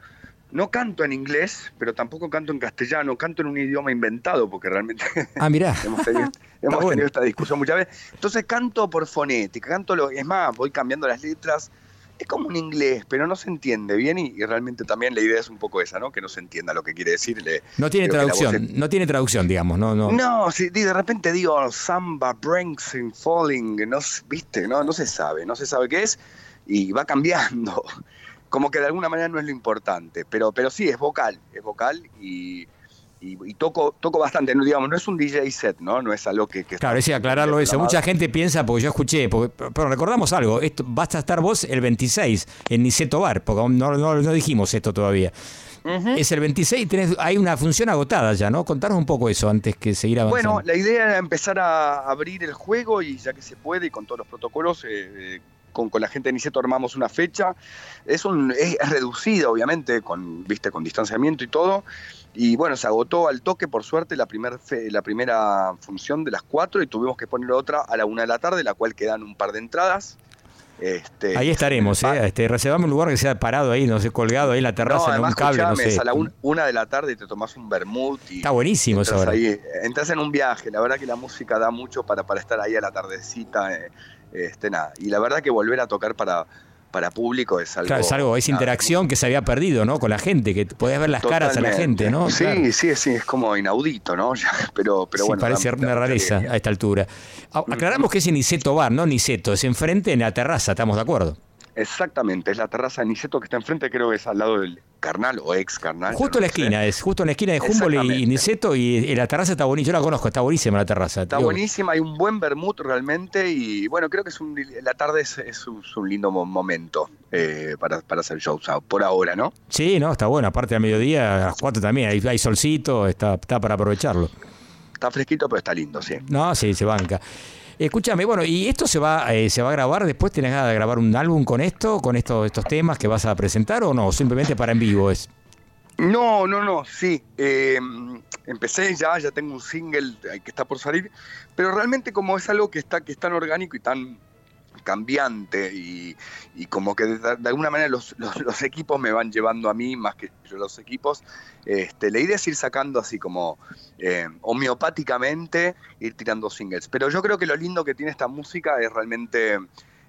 no canto en inglés, pero tampoco canto en castellano, canto en un idioma inventado, porque realmente Ah, mirá. hemos tenido, hemos bueno. tenido esta discusión muchas veces. Entonces canto por fonética, canto lo, es más, voy cambiando las letras, es como un inglés, pero no se entiende bien y, y realmente también la idea es un poco esa, ¿no? Que no se entienda lo que quiere decir. le- No tiene traducción, no tiene traducción, digamos, no, no. no, si de repente digo samba, breaks and falling, no, viste, no, no se sabe, no se sabe qué es y va cambiando. Como que de alguna manera no es lo importante, pero, pero sí, es vocal, es vocal y, y- y toco, toco bastante, no, digamos, no es un DJ set, ¿no? No es algo que... que Claro, es está aclararlo eso. Mucha gente piensa, porque yo escuché, porque- pero recordamos algo, esto, vas a estar vos el 26 en Niceto Bar, porque no, no, no dijimos esto todavía. Es el 26 y tenés, hay una función agotada ya, ¿no? Contanos un poco eso antes que seguir avanzando. Bueno, la idea era empezar a abrir el juego y ya que se puede y con todos los protocolos, eh, eh, con, con la gente de Niceto armamos una fecha. Es, un, es, es reducido, obviamente, con, viste, con distanciamiento y todo. Y bueno, se agotó al toque, por suerte, la, primer fe- la primera función de las cuatro y tuvimos que poner otra a la una de la tarde, la cual quedan un par de entradas. Este, Ahí estaremos, ¿eh? Este, reservame un lugar que sea parado ahí, no sé, colgado ahí en la terraza, en además, un cable, no sé. a la un- una de la tarde y te tomás un vermut y Está buenísimo eso ahora. ahí, entras en un viaje. La verdad que la música da mucho para, para estar ahí a la tardecita. eh, este, nada. Y la verdad que volver a tocar para, para público es algo. Claro, es algo, es interacción que se había perdido, ¿no? Con la gente, que podés ver las caras a la gente, ¿no? Sí, Claro. sí, sí, es como inaudito, ¿no? Pero, pero Sí, bueno. parece la- una rareza a esta altura. A- Aclaramos que es en Niceto Bar, no Niceto, es enfrente en la terraza, ¿estamos de acuerdo? Exactamente, es la terraza de Niceto que está enfrente, creo que es al lado del Carnal o ex Carnal. Justo en la esquina, es justo en la esquina de Humboldt y-. Niceto y, la terraza está bonita, yo la conozco, está buenísima la terraza. Está buenísima, hay un buen vermut realmente y bueno, creo que es un, la tarde es, es un, es un lindo mo- momento eh, para, para hacer shows ah, por ahora, ¿no? Sí, no, está bueno, aparte a mediodía, a las 4 también, hay, hay solcito, está, está para aprovecharlo. Está fresquito, pero está lindo, sí. No, sí, se banca. Escúchame, bueno, ¿y esto se va, eh, se va a grabar? ¿Después tenés ganas de grabar un álbum con esto, con estos, estos temas que vas a presentar o no? Simplemente para en vivo es. No, no, no, sí. eh, empecé ya, ya tengo un single eh, que está por salir, pero realmente como es algo que está que es tan orgánico y tan cambiante y, como que de, alguna manera los, los- equipos me van llevando a mí más que yo los equipos, este, la idea es ir sacando así como eh, homeopáticamente, ir tirando singles. Pero yo creo que lo lindo que tiene esta música es realmente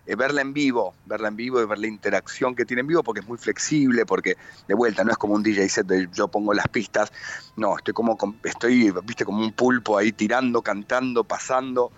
eh, verla en vivo, verla en vivo y ver la interacción que tiene en vivo, porque es muy flexible, porque de vuelta no es como un DJ set de yo pongo las pistas, no, estoy como, com- estoy, viste, como un pulpo ahí tirando, cantando, pasando,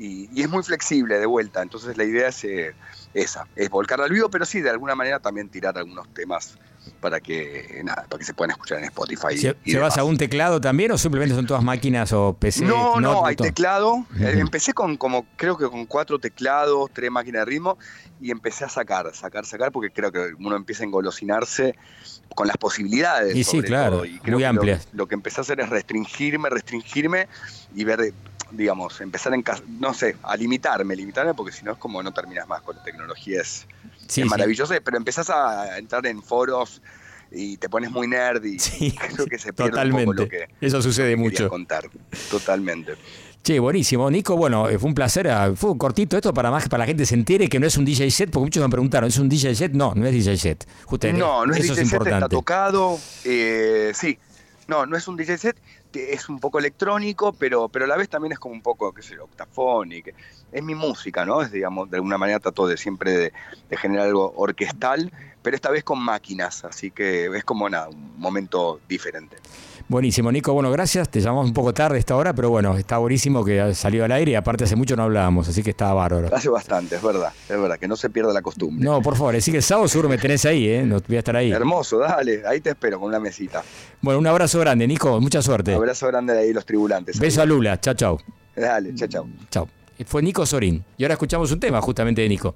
y, y es muy flexible de vuelta, entonces la idea es eh, esa, es volcar al vivo, pero sí, de alguna manera también tirar algunos temas para que, nada, para que se puedan escuchar en Spotify. ¿Se, y ¿Llevas demás. a un teclado también o simplemente son todas máquinas o PC? No, no, hay teclado. Eh. Empecé con como, creo que con cuatro teclados, tres máquinas de ritmo, y empecé a sacar, sacar, sacar, porque creo que uno empieza a engolosinarse con las posibilidades. Y sí, sobre claro, todo, y creo muy que lo- amplias. Lo, que empecé a hacer es restringirme, restringirme y ver, digamos, empezar en, cas- no sé, a limitarme, limitarme, porque si no es como no terminas más con la tecnología, es, Sí, es sí. maravilloso, pero empezás a entrar en foros y te pones muy nerd y creo que se pierde un poco lo Totalmente. que, Eso sucede mucho. contar. Totalmente. Che, buenísimo. Nico, bueno, eh, fue un placer. ah, Fue cortito esto para más que para la gente se entere que no es un DJ set, porque muchos me preguntaron, ¿es un DJ set? No, no es DJ set. Justamente, No, no es eso DJ es set, está importante. tocado. eh, sí, no, no es un DJ set, es un poco electrónico, pero, pero a la vez también es como un poco, qué sé yo, octafónico. Es mi música, ¿no? Es, digamos, de alguna manera trato de siempre de, de generar algo orquestal, pero esta vez con máquinas, así que es como nada, un momento diferente. Buenísimo, Nico. Bueno, gracias. Te llamamos un poco tarde a esta hora, pero bueno, está buenísimo que salió al aire y aparte hace mucho no hablábamos, así que está bárbaro. Hace bastante, es verdad, es verdad, que no se pierda la costumbre. No, por favor, así que el sábado seguro me tenés ahí, ¿eh? No voy a estar ahí. Hermoso, dale, ahí te espero con una mesita. Bueno, un abrazo grande, Nico. Mucha suerte. Abrazo grande de ahí los tribulantes. Beso a Lula. Chao, chao. Dale, chao, chao. Chao. Fue Nico Sorín. Y ahora escuchamos un tema justamente de Nico.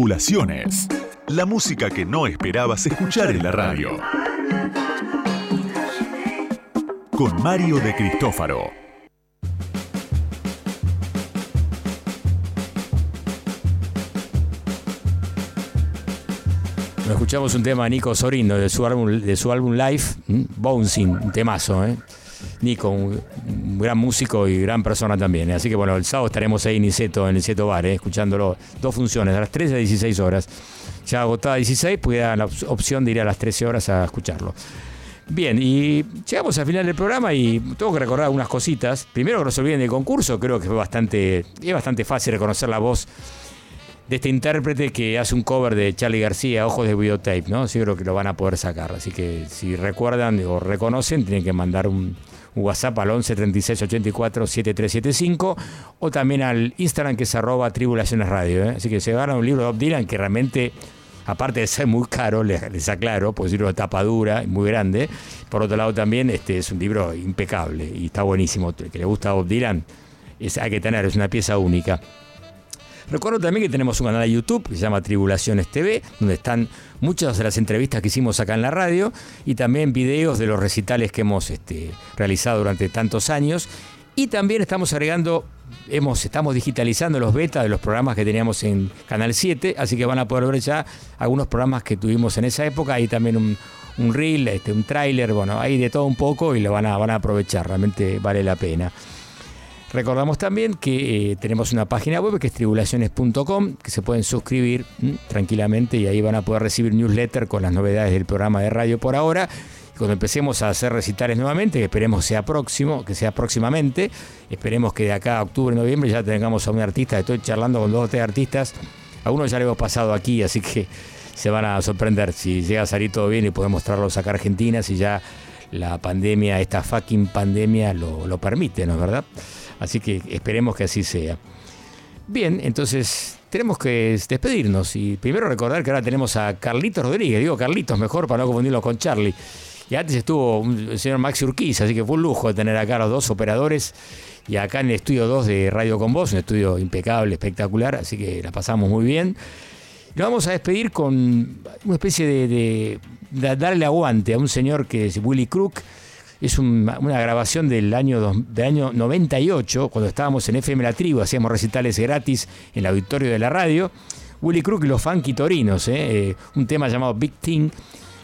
Tribulaciones. La música que no esperabas escuchar en la radio. Con Mario de Cristófaro. Nos escuchamos un tema de Nico Sorino de su álbum, de su álbum Live. Bouncing, un temazo, ¿eh? Nico, un gran músico y gran persona también. ¿eh? Así que bueno, el sábado estaremos ahí en Niceto, en Niceto Bar, ¿eh? escuchándolo. Dos funciones, a las 13 a 16 horas. Ya agotada a 16, pudiera la op- opción de ir a las 13 horas a escucharlo. Bien, y llegamos al final del programa y tengo que recordar algunas cositas. Primero que no se olviden del concurso, creo que fue bastante, es bastante fácil reconocer la voz de este intérprete que hace un cover de Charlie García, Ojos de Videotape, ¿no? Sí creo que lo van a poder sacar. Así que si recuerdan o reconocen, tienen que mandar un WhatsApp al 11 36 84 7375 o también al Instagram que es arroba tribulaciones radio. ¿eh? Así que se ganan un libro de Bob Dylan que realmente, aparte de ser muy caro, les, aclaro, porque es un libro de tapa dura muy grande. Por otro lado también este es un libro impecable y está buenísimo. El que le gusta a Bob Dylan es, hay que tener, es una pieza única. Recuerdo también que tenemos un canal de YouTube que se llama Tribulaciones TV, donde están muchas de las entrevistas que hicimos acá en la radio y también videos de los recitales que hemos este, realizado durante tantos años. Y también estamos agregando, hemos, estamos digitalizando los betas de los programas que teníamos en Canal 7, así que van a poder ver ya algunos programas que tuvimos en esa época. Hay también un, un reel, este, un tráiler, bueno, hay de todo un poco y lo van a, van a aprovechar, realmente vale la pena. Recordamos también que eh, tenemos una página web que es tribulaciones.com, que se pueden suscribir ¿m? tranquilamente y ahí van a poder recibir newsletter con las novedades del programa de radio por ahora. Cuando empecemos a hacer recitales nuevamente, que esperemos sea próximo, que sea próximamente, esperemos que de acá a octubre, noviembre ya tengamos a un artista, estoy charlando con dos o tres artistas, a uno ya le hemos pasado aquí, así que se van a sorprender si llega a salir todo bien y podemos traerlos acá a Argentina, si ya la pandemia, esta fucking pandemia lo, lo permite, ¿no es verdad? Así que esperemos que así sea. Bien, entonces tenemos que despedirnos y primero recordar que ahora tenemos a Carlitos Rodríguez, digo Carlitos mejor para no confundirlo con Charlie. Y antes estuvo el señor Maxi Urquiza, así que fue un lujo tener acá a los dos operadores y acá en el estudio 2 de Radio Con Voz, un estudio impecable, espectacular, así que la pasamos muy bien. Nos vamos a despedir con una especie de, de- de darle aguante a un señor que es Willy Crook. Es un- una grabación del año, del año 98, cuando estábamos en FM La Tribu, hacíamos recitales gratis en el auditorio de la radio. Willy Crook y los Funky Torinos, ¿eh? Eh, un tema llamado Big Thing.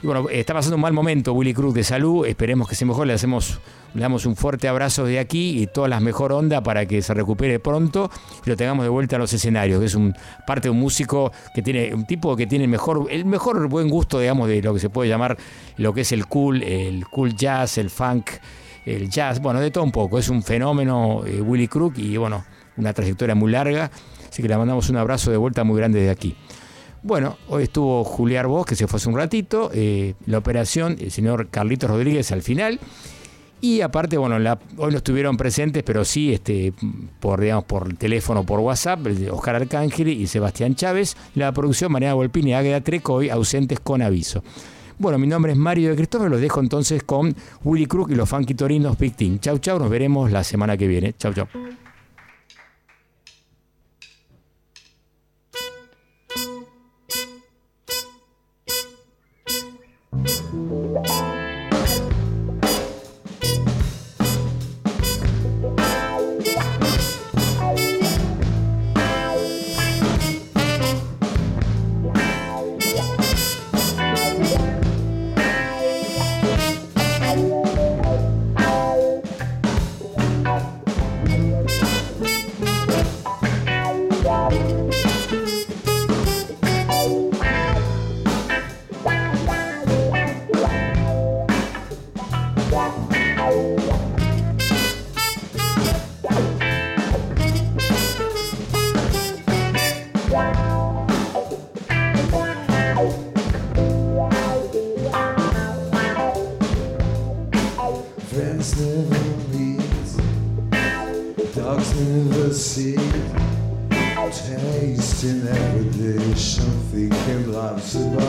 Bueno, está pasando un mal momento Willy Cruz de salud, esperemos que se mejore, le hacemos le damos un fuerte abrazo de aquí y todas las mejor onda para que se recupere pronto y lo tengamos de vuelta a los escenarios, es un parte de un músico que tiene un tipo que tiene el mejor el mejor buen gusto, digamos, de lo que se puede llamar lo que es el cool, el cool jazz, el funk, el jazz, bueno, de todo un poco, es un fenómeno eh, Willy Crook y bueno, una trayectoria muy larga, así que le mandamos un abrazo de vuelta muy grande de aquí. Bueno, hoy estuvo Julián Vos, que se fue hace un ratito, eh, la operación, el señor Carlitos Rodríguez al final. Y aparte, bueno, hoy no estuvieron presentes, pero sí este, por, digamos, por teléfono, por WhatsApp, Oscar Arcángel y Sebastián Chávez. La producción, Mariana Volpini y Águeda Treco, hoy ausentes con aviso. Bueno, mi nombre es Mario de Cristóbal, los dejo entonces con Willy Crook y los Funky Torinos Big. Chau, chau, nos veremos la semana que viene. Chau, chau. in every day. Something came loves about